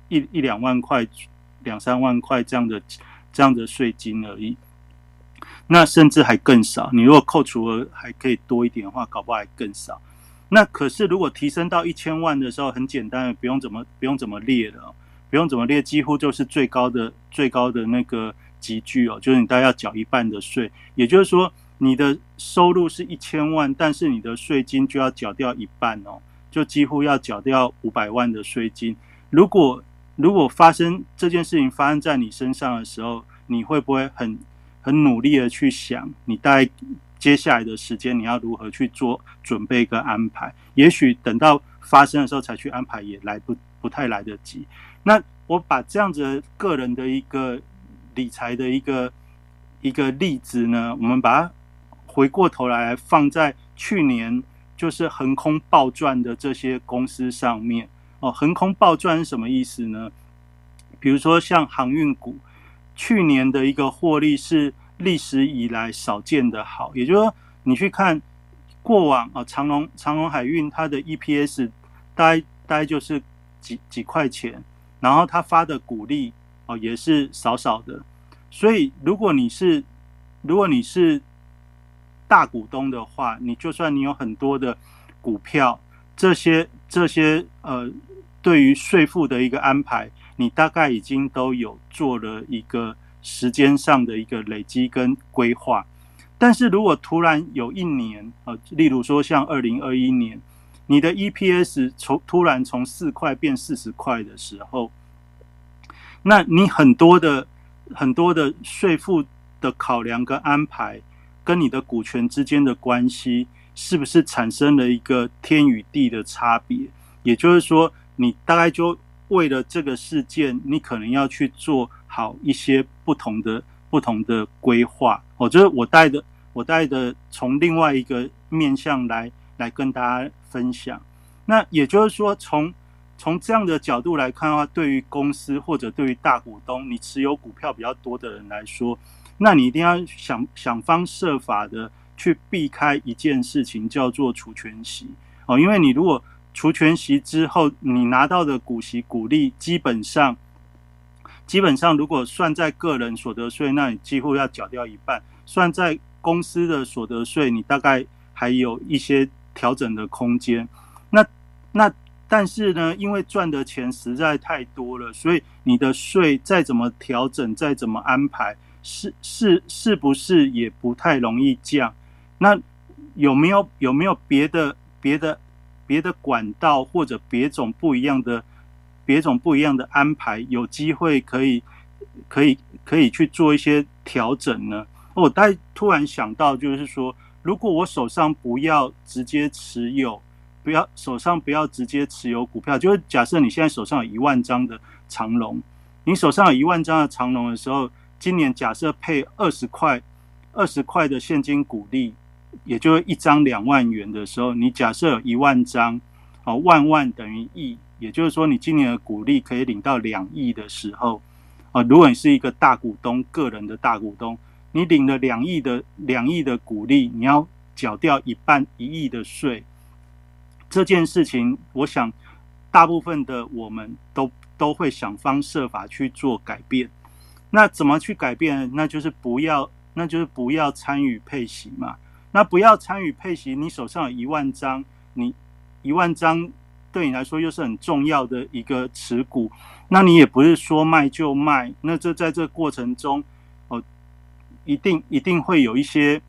一一两万块、两三万块这样的这样的税金而已，那甚至还更少。你如果扣除额还可以多一点的话，搞不好还更少。那可是，如果提升到一千万的时候，很简单，不用怎么不用怎么列的，不用怎么列，几乎就是最高的最高的那个集聚哦，就是你大概要缴一半的税。也就是说，你的收入是一千万，但是你的税金就要缴掉一半哦，就几乎要缴掉五百万的税金。如果如果发生这件事情发生在你身上的时候，你会不会很很努力的去想，你大概？接下来的时间你要如何去做准备跟安排？也许等到发生的时候才去安排也来不不太来得及。那我把这样子个人的一个理财的一个一个例子呢，我们把它回过头来放在去年就是横空暴赚的这些公司上面哦，横空暴赚是什么意思呢？比如说像航运股，去年的一个获利是历史以来少见的好，也就是说，你去看过往啊，长隆长隆海运它的 EPS 大概大概就是几几块钱，然后它发的股利哦也是少少的，所以如果你是如果你是大股东的话，你就算你有很多的股票，这些这些呃。对于税负的一个安排，你大概已经都有做了一个时间上的一个累积跟规划。但是如果突然有一年，呃，例如说像二零二一年，你的 EPS 从突然从四块变四十块的时候，那你很多的很多的税负的考量跟安排，跟你的股权之间的关系，是不是产生了一个天与地的差别？也就是说。你大概就为了这个事件，你可能要去做好一些不同的不同的规划。我觉得我带的我带的从另外一个面向来来跟大家分享。那也就是说，从从这样的角度来看的话，对于公司或者对于大股东，你持有股票比较多的人来说，那你一定要想想方设法的去避开一件事情，叫做除权息哦，因为你如果除权息之后，你拿到的股息股利，基本上，基本上如果算在个人所得税，那你几乎要缴掉一半；算在公司的所得税，你大概还有一些调整的空间。那那但是呢，因为赚的钱实在太多了，所以你的税再怎么调整，再怎么安排，是是是不是也不太容易降？那有没有有没有别的别的？别的管道或者别种不一样的、别种不一样的安排，有机会可以、可以、可以去做一些调整呢？我大突然想到，就是说，如果我手上不要直接持有，不要手上不要直接持有股票，就是假设你现在手上有一万张的长龙，你手上有一万张的长龙的时候，今年假设配二十块、二十块的现金股利。也就一张两万元的时候，你假设有一万张，哦，万万等于亿，也就是说，你今年的股利可以领到两亿的时候，啊，如果你是一个大股东，个人的大股东，你领了两亿的两亿的股利，你要缴掉一半一亿的税，这件事情，我想大部分的我们都都会想方设法去做改变。那怎么去改变？那就是不要，那就是不要参与配息嘛。那不要参与配息，你手上有一万张，你一万张对你来说又是很重要的一个持股，那你也不是说卖就卖，那这在这过程中，哦，一定一定会有一些，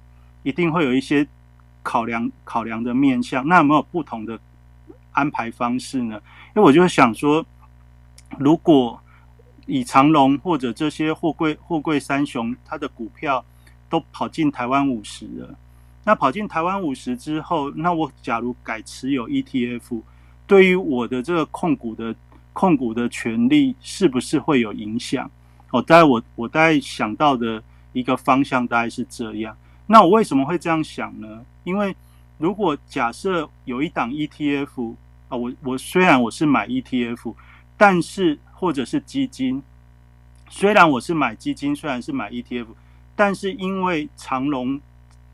一定会有一些考量考量的面向，那有没有不同的安排方式呢？因为我就想说，如果以长隆或者这些货柜货柜三雄，它的股票都跑进台湾五十了。那跑进台湾五十之后，那我假如改持有 ETF，对于我的这个控股的控股的权利，是不是会有影响？哦，大概我我大概想到的一个方向大概是这样。那我为什么会这样想呢？因为如果假设有一档 ETF 啊，我我虽然我是买 ETF，但是或者是基金，虽然我是买基金，虽然是买 ETF，但是因为长隆。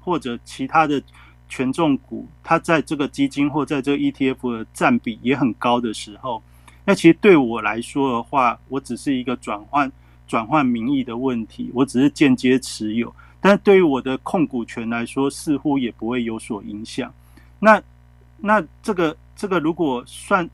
或者其他的权重股，它在这个基金或在这个 ETF 的占比也很高的时候，那其实对我来说的话，我只是一个转换转换名义的问题，我只是间接持有，但对于我的控股权来说，似乎也不会有所影响。那那这个这个如果算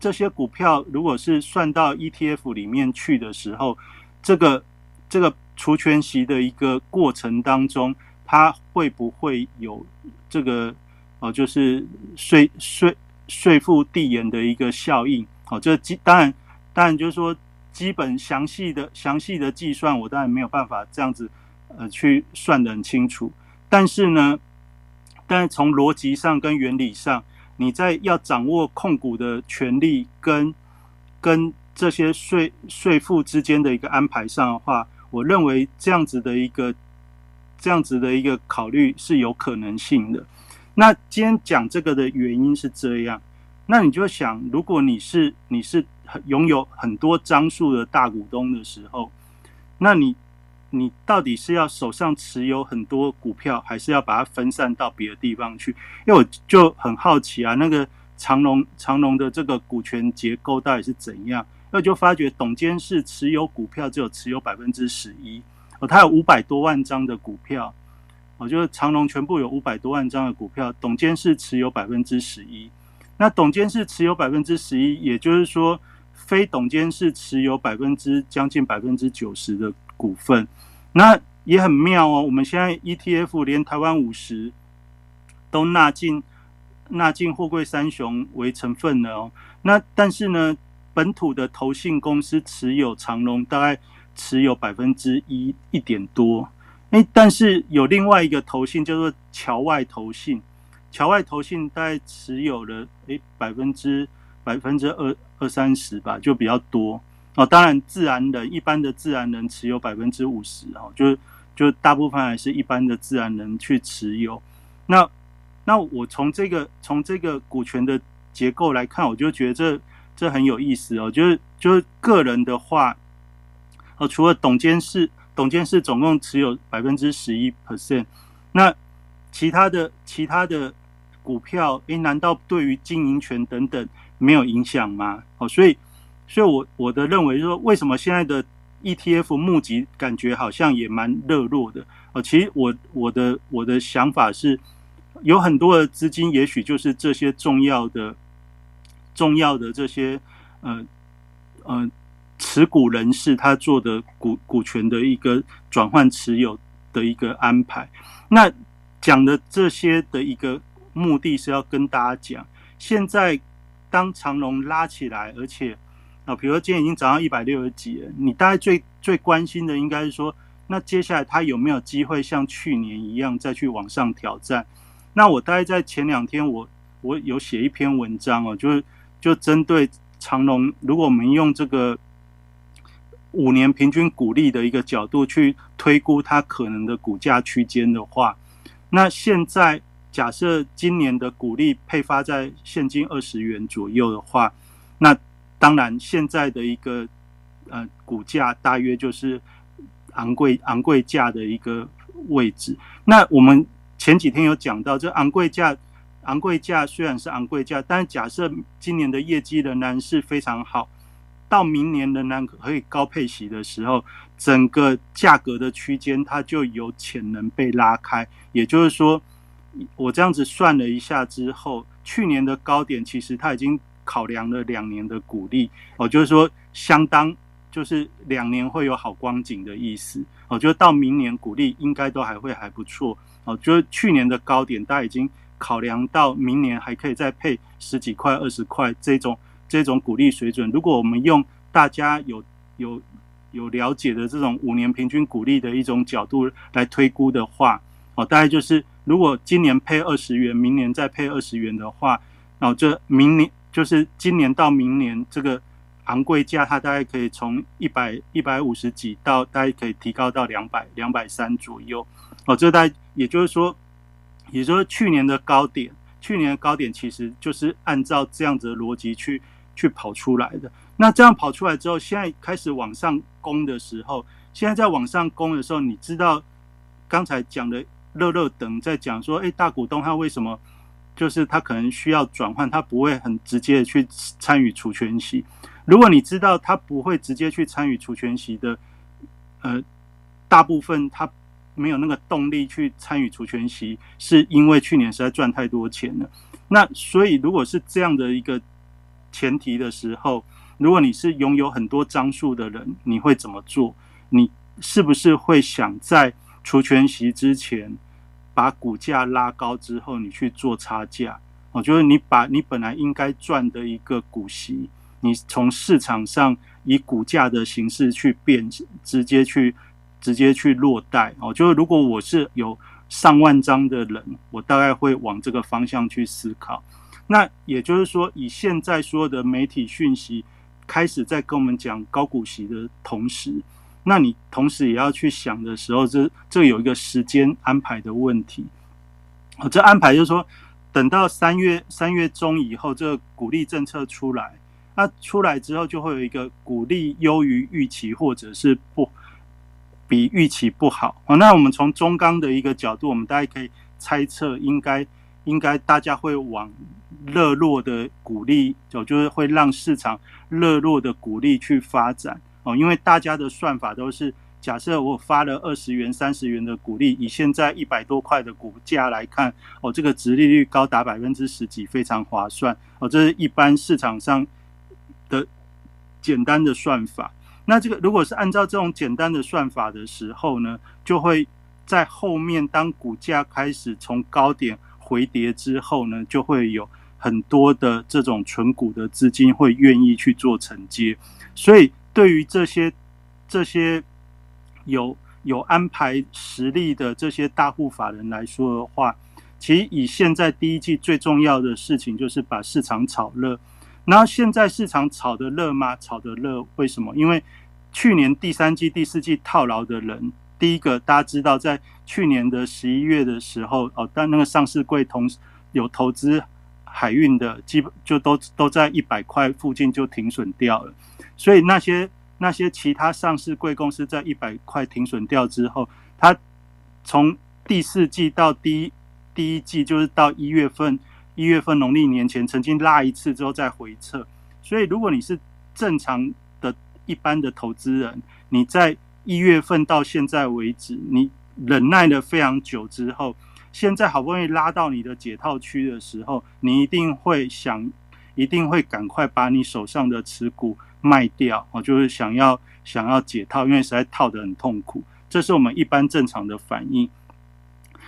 这些股票，如果是算到 ETF 里面去的时候，这个这个除权息的一个过程当中。它会不会有这个哦，就是税税税负递延的一个效应？哦，这基当然当然就是说基本详细的详细的计算，我当然没有办法这样子呃去算得很清楚。但是呢，但是从逻辑上跟原理上，你在要掌握控股的权利跟跟这些税税负之间的一个安排上的话，我认为这样子的一个。这样子的一个考虑是有可能性的。那今天讲这个的原因是这样，那你就想，如果你是你是拥有很多张数的大股东的时候，那你你到底是要手上持有很多股票，还是要把它分散到别的地方去？因为我就很好奇啊，那个长隆长隆的这个股权结构到底是怎样？那就发觉董监事持有股票只有持有百分之十一哦，他有五百多万张的股票哦，就是长隆全部有五百多万张的股票，董监事持有百分之十一。那董监事持有百分之十一，也就是说，非董监事持有百分之将近百分之九十的股份。那也很妙哦，我们现在 ETF 连台湾五十都纳进纳进货柜三雄为成分了哦。那但是呢，本土的投信公司持有长隆大概持有百分之一一点多。哎，但是有另外一个投信叫做桥外投信。桥外投信大概持有了诶百分之百分之二二三十吧，就比较多哦。当然，自然人一般的自然人持有百分之五十哦，就就大部分还是一般的自然人去持有。那那我从这个从这个股权的结构来看，我就觉得这这很有意思哦。就是就是个人的话，哦，除了董监事，董监事总共持有百分之十一 percent，那其他的其他的。股票，诶，难道对于经营权等等没有影响吗？哦，所以，所以我我的认为说，为什么现在的 ETF 募集感觉好像也蛮热络的？哦，其实我我的我的想法是，有很多的资金，也许就是这些重要的、重要的这些，呃呃，持股人士他做的股股权的一个转换持有的一个安排。那讲的这些的一个。目的是要跟大家讲，现在当长龙拉起来，而且啊，比如说今天已经涨到一百六十几了，你大概最最关心的应该是说，那接下来它有没有机会像去年一样再去往上挑战？那我大概在前两天，我我有写一篇文章哦，就是就针对长龙，如果我们用这个五年平均股利的一个角度去推估它可能的股价区间的话，那现在。假设今年的股利配发在现金二十元左右的话，那当然现在的一个呃股价大约就是昂贵昂贵价的一个位置。那我们前几天有讲到，这昂贵价昂贵价虽然是昂贵价，但假设今年的业绩仍然是非常好，到明年仍然可以高配息的时候，整个价格的区间它就有潜能被拉开，也就是说。我这样子算了一下之后，去年的高点其实它已经考量了两年的股利哦，就是说相当就是两年会有好光景的意思哦，就是到明年股利应该都还会还不错哦，就是去年的高点大已经考量到明年还可以再配十几块、二十块这种这种股利水准。如果我们用大家有有有了解的这种五年平均股利的一种角度来推估的话哦，大概就是。如果今年配二十元，明年再配二十元的话，哦这明年就是今年到明年这个昂贵价，它大概可以从一百一百五十几到大概可以提高到两百两百三左右。哦，这大概也就是说，也就是说去年的高点，去年的高点其实就是按照这样子的逻辑去去跑出来的。那这样跑出来之后，现在开始往上攻的时候，现在在往上攻的时候，你知道刚才讲的。乐乐等在讲说，哎，大股东他为什么就是他可能需要转换，他不会很直接的去参与除权息。如果你知道他不会直接去参与除权息的，呃，大部分他没有那个动力去参与除权息，是因为去年实在赚太多钱了。那所以如果是这样的一个前提的时候，如果你是拥有很多张数的人，你会怎么做？你是不是会想在除权息之前？把股价拉高之后，你去做差价，我觉得你把你本来应该赚的一个股息，你从市场上以股价的形式去变，直接去直接去落袋哦。就是如果我是有上万张的人，我大概会往这个方向去思考。那也就是说，以现在所有的媒体讯息开始在跟我们讲高股息的同时。那你同时也要去想的时候，这这有一个时间安排的问题。哦，这安排就是说，等到三月三月中以后，这个鼓励政策出来，那出来之后就会有一个鼓励优于预期，或者是不比预期不好啊。那我们从中钢的一个角度，我们大家可以猜测，应该应该大家会往热络的鼓励，就就是会让市场热络的鼓励去发展哦，因为大家的算法都是。假设我发了二十元、三十元的股利，以现在一百多块的股价来看，哦，这个值利率高达百分之十几，非常划算哦。这是一般市场上的简单的算法。那这个如果是按照这种简单的算法的时候呢，就会在后面当股价开始从高点回跌之后呢，就会有很多的这种纯股的资金会愿意去做承接。所以对于这些这些。有有安排实力的这些大户法人来说的话，其实以现在第一季最重要的事情就是把市场炒热。然后现在市场炒得热吗？炒得热，为什么？因为去年第三季、第四季套牢的人，第一个大家知道，在去年的十一月的时候，哦，但那个上市柜同有投资海运的，基本就都都在一百块附近就停损掉了，所以那些。那些其他上市贵公司在一百块停损掉之后，它从第四季到第一第一季，就是到一月份，一月份农历年前曾经拉一次之后再回撤。所以，如果你是正常的一般的投资人，你在一月份到现在为止，你忍耐了非常久之后，现在好不容易拉到你的解套区的时候，你一定会想，一定会赶快把你手上的持股。卖掉哦，就是想要想要解套，因为实在套得很痛苦，这是我们一般正常的反应。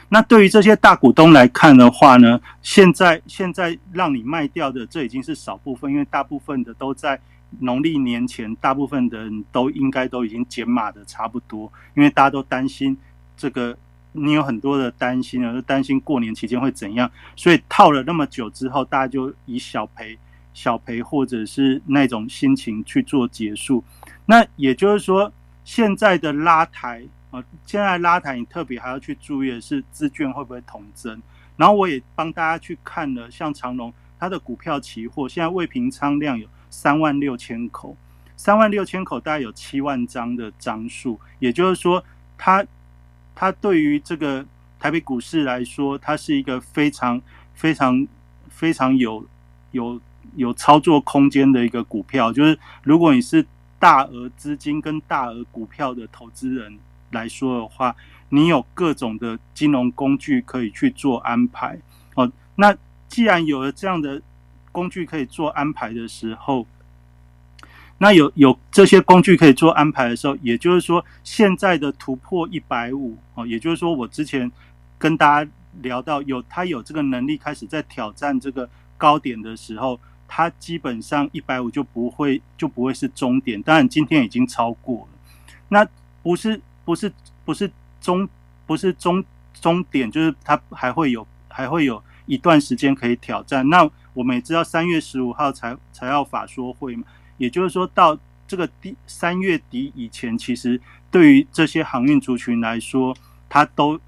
那对于这些大股东来看的话呢，现在现在让你卖掉的，这已经是少部分，因为大部分的都在农历年前，大部分的人都应该都已经减码的差不多，因为大家都担心这个，你有很多的担心啊，就担心过年期间会怎样，所以套了那么久之后，大家就以小赔。小赔或者是那种心情去做结束，那也就是说，现在的拉抬啊，现在拉抬你特别还要去注意的是资券会不会同增。然后我也帮大家去看了，像长隆它的股票期货现在未平仓量有三万六千口，三万六千口大概有七万张的张数，也就是说，它它对于这个台北股市来说，它是一个非常非常非常有有。有操作空间的一个股票，就是如果你是大额资金跟大额股票的投资人来说的话，你有各种的金融工具可以去做安排哦。那既然有了这样的工具可以做安排的时候，那有有这些工具可以做安排的时候，也就是说，现在的突破一百五哦，也就是说，我之前跟大家聊到有他有这个能力开始在挑战这个高点的时候。它基本上一百五就不会就不会是终点，当然今天已经超过了。那不是不是不是终不是终终点，就是它还会有还会有一段时间可以挑战。那我们也知道三月十五号才才要法说会嘛，也就是说到这个第三月底以前，其实对于这些航运族群来说，它都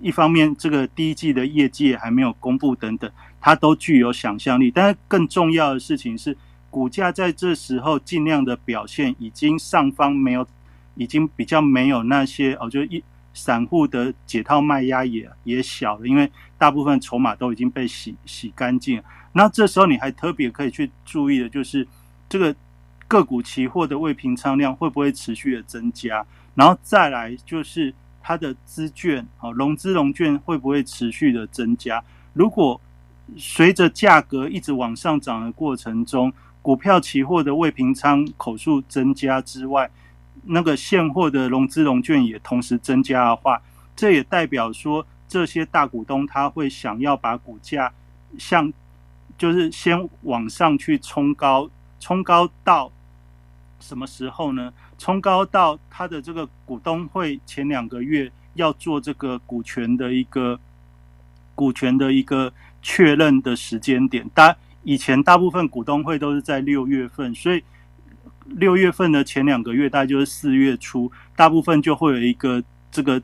一方面这个第一季的业绩还没有公布等等。它都具有想象力，但是更重要的事情是，股价在这时候尽量的表现，已经上方没有，已经比较没有那些哦，就一散户的解套卖压也也小了，因为大部分筹码都已经被洗洗干净。那这时候你还特别可以去注意的就是，这个个股期货的未平仓量会不会持续的增加，然后再来就是它的资券啊，融资融券会不会持续的增加，如果随着价格一直往上涨的过程中，股票期货的未平仓口数增加之外，那个现货的融资融券也同时增加的话，这也代表说这些大股东他会想要把股价向就是先往上去冲高，冲高到什么时候呢？冲高到他的这个股东会前两个月要做这个股权的一个股权的一个。确认的时间点，大以前大部分股东会都是在六月份，所以六月份的前两个月，大概就是四月初，大部分就会有一个这个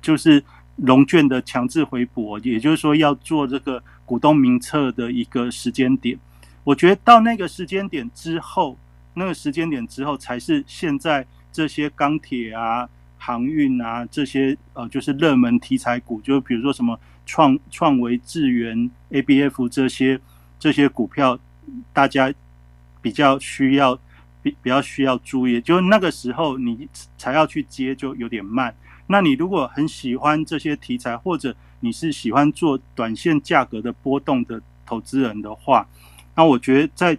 就是龙卷的强制回补，也就是说要做这个股东名册的一个时间点。我觉得到那个时间点之后，那个时间点之后才是现在这些钢铁啊、航运啊这些呃，就是热门题材股，就比如说什么创创维、智源、ABF 这些这些股票，大家比较需要比较需要注意，就那个时候你才要去接，就有点慢。那你如果很喜欢这些题材，或者你是喜欢做短线价格的波动的投资人的话，那我觉得在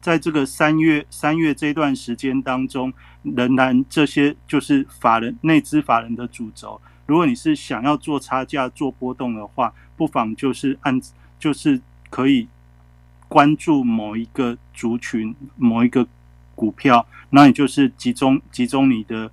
在这个三月三月这段时间当中，仍然这些就是法人内资法人的主轴。如果你是想要做差价做波动的话，不妨就是按就是可以关注某一个族群某一个股票，那你就是集中集中你的。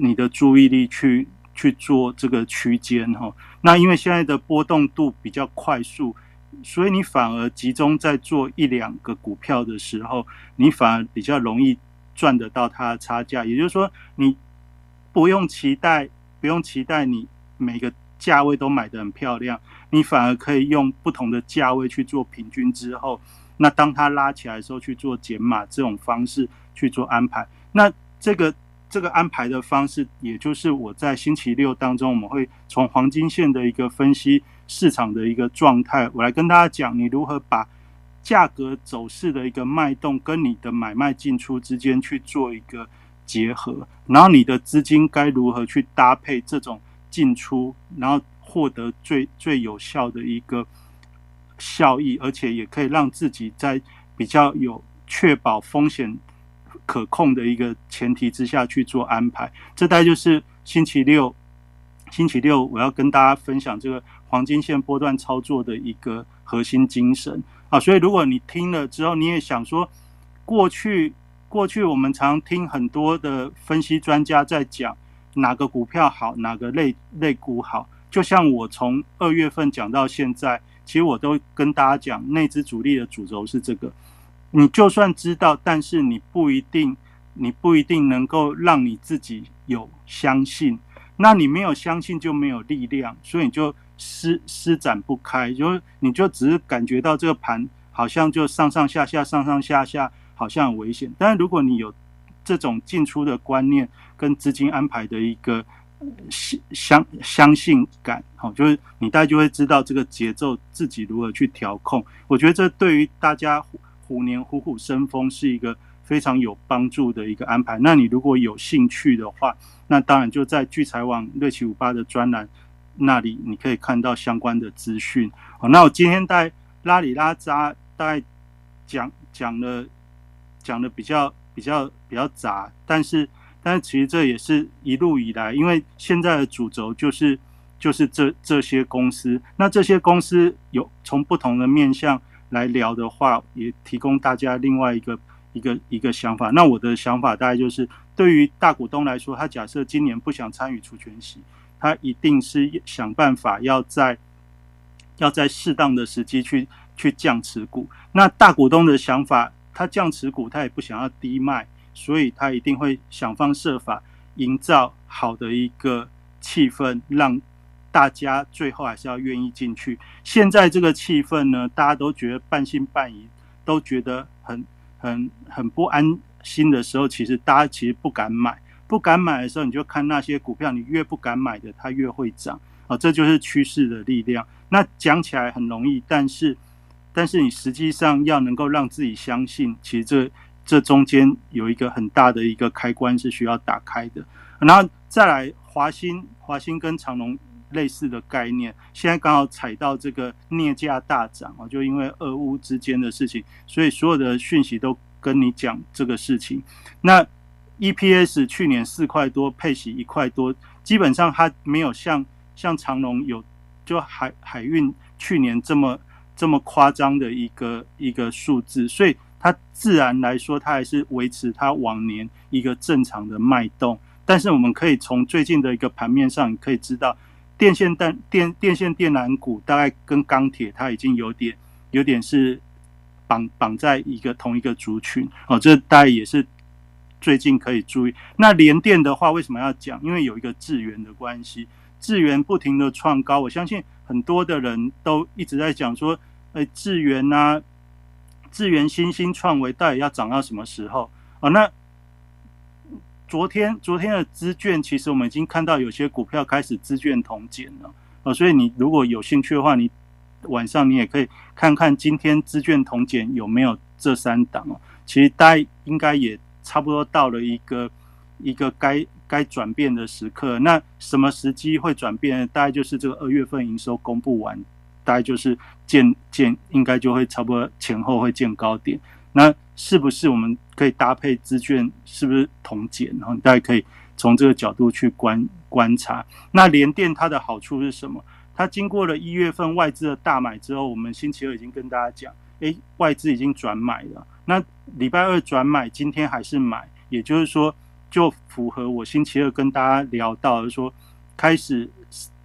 你的注意力去去做这个区间哈，那因为现在的波动度比较快速，所以你反而集中在做一两个股票的时候，你反而比较容易赚得到它的差价。也就是说，你不用期待，不用期待你每个价位都买得很漂亮，你反而可以用不同的价位去做平均之后，那当它拉起来的时候去做减码这种方式去做安排，那这个。这个安排的方式，也就是我在星期六当中，我们会从黄金线的一个分析市场的一个状态，我来跟大家讲，你如何把价格走势的一个脉动跟你的买卖进出之间去做一个结合，然后你的资金该如何去搭配这种进出，然后获得最最有效的一个效益，而且也可以让自己在比较有确保风险。可控的一个前提之下去做安排，这大概就是星期六，星期六我要跟大家分享这个黄金线波段操作的一个核心精神啊。所以如果你听了之后，你也想说，过去过去我们常听很多的分析专家在讲哪个股票好，哪个类类股好，就像我从二月份讲到现在，其实我都跟大家讲，内资主力的主轴是这个。你就算知道，但是你不一定，你不一定能够让你自己有相信。那你没有相信，就没有力量，所以你就施施展不开，就你就只是感觉到这个盘好像就上上下下、上上下下，好像很危险。但是如果你有这种进出的观念跟资金安排的一个相相相信感，好，就是你大概就会知道这个节奏自己如何去调控。我觉得这对于大家。虎年虎虎生风是一个非常有帮助的一个安排。那你如果有兴趣的话，那当然就在聚财网六七五八的专栏那里，你可以看到相关的资讯。好，那我今天在拉里拉扎大概讲讲了讲的比较比较比较杂，但是但其实这也是一路以来，因为现在的主轴就是就是这这些公司，那这些公司有从不同的面向。来聊的话，也提供大家另外一个一个一个想法。那我的想法大概就是，对于大股东来说，他假设今年不想参与除权息，他一定是想办法要在要在适当的时机去去降持股。那大股东的想法，他降持股，他也不想要低卖，所以他一定会想方设法营造好的一个气氛，让。大家最后还是要愿意进去。现在这个气氛呢，大家都觉得半信半疑，都觉得很很很不安心的时候，其实大家其实不敢买。不敢买的时候，你就看那些股票，你越不敢买的，它越会涨啊！这就是趋势的力量。那讲起来很容易，但是但是你实际上要能够让自己相信，其实这这中间有一个很大的一个开关是需要打开的。然后再来，华兴、华兴跟长隆。类似的概念，现在刚好踩到这个镍价大涨啊，就因为俄乌之间的事情，所以所有的讯息都跟你讲这个事情。那 EPS 去年四块多，配息一块多，基本上它没有像像长隆有就海海运去年这么这么夸张的一个一个数字，所以它自然来说，它还是维持它往年一个正常的脉动。但是我们可以从最近的一个盘面上，可以知道。电线电电电线电缆股大概跟钢铁，它已经有点有点是绑绑在一个同一个族群哦，这大概也是最近可以注意。那联电的话，为什么要讲？因为有一个智源的关系，智源不停的创高，我相信很多的人都一直在讲说，哎，智源啊，智源新兴创维到底要涨到什么时候啊？那昨天昨天的资券，其实我们已经看到有些股票开始资券同减了啊，所以你如果有兴趣的话，你晚上你也可以看看今天资券同减有没有这三档哦。其实大家应该也差不多到了一个一个该该转变的时刻。那什么时机会转变？大概就是这个二月份营收公布完，大概就是见见应该就会差不多前后会见高点。那是不是我们可以搭配资券？是不是同减？然后大家可以从这个角度去观观察。那联电它的好处是什么？它经过了一月份外资的大买之后，我们星期二已经跟大家讲，诶，外资已经转买了。那礼拜二转买，今天还是买，也就是说，就符合我星期二跟大家聊到的说，开始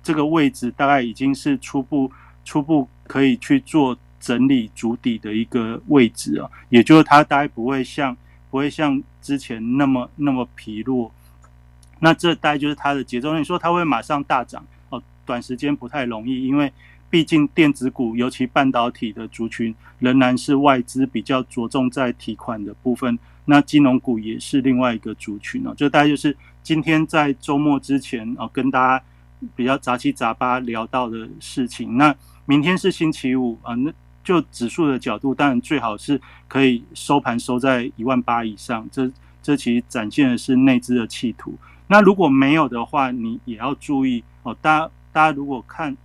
这个位置大概已经是初步初步可以去做。整理主底的一个位置啊，也就是它大概不会像不会像之前那么那么疲弱，那这大概就是它的节奏。你说它会马上大涨哦，短时间不太容易，因为毕竟电子股尤其半导体的族群仍然是外资比较着重在提款的部分，那金融股也是另外一个族群哦。就大概就是今天在周末之前哦，跟大家比较杂七杂八聊到的事情。那明天是星期五啊，那。就指数的角度，当然最好是可以收盘收在一万八以上，这这其实展现的是内资的企图。那如果没有的话，你也要注意哦。大家大家如果看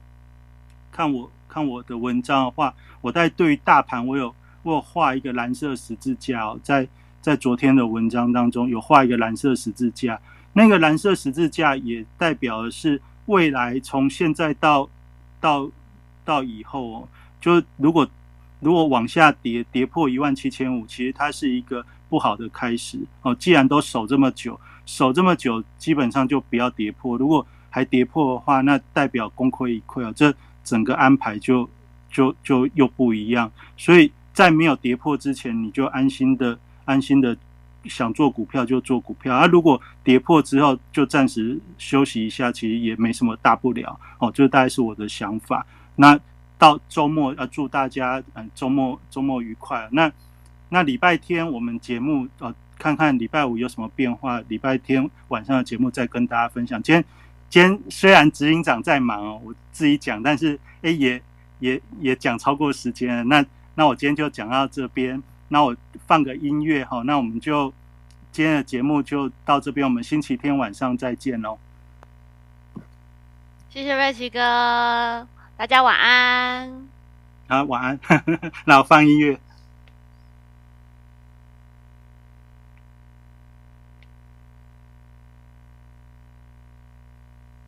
看我看我的文章的话，我在对于大盘，我有我有画一个蓝色十字架哦，在在昨天的文章当中有画一个蓝色十字架，那个蓝色十字架也代表的是未来从现在到到到以后哦。就如果如果往下跌跌破一万七千五，其实它是一个不好的开始哦。既然都守这么久，守这么久，基本上就不要跌破。如果还跌破的话，那代表功亏一篑啊，这整个安排就就就又不一样。所以在没有跌破之前，你就安心的安心的想做股票就做股票啊。如果跌破之后，就暂时休息一下，其实也没什么大不了哦。就大概是我的想法。那。到周末要祝大家嗯周末周末愉快。那那礼拜天我们节目呃看看礼拜五有什么变化，礼拜天晚上的节目再跟大家分享。今天今天虽然执行长在忙哦，我自己讲，但是哎也也也讲超过时间了。那那我今天就讲到这边，那我放个音乐哈，那我们就今天的节目就到这边，我们星期天晚上再见喽。谢谢瑞奇哥。大家晚安。好，晚安。那我放音乐。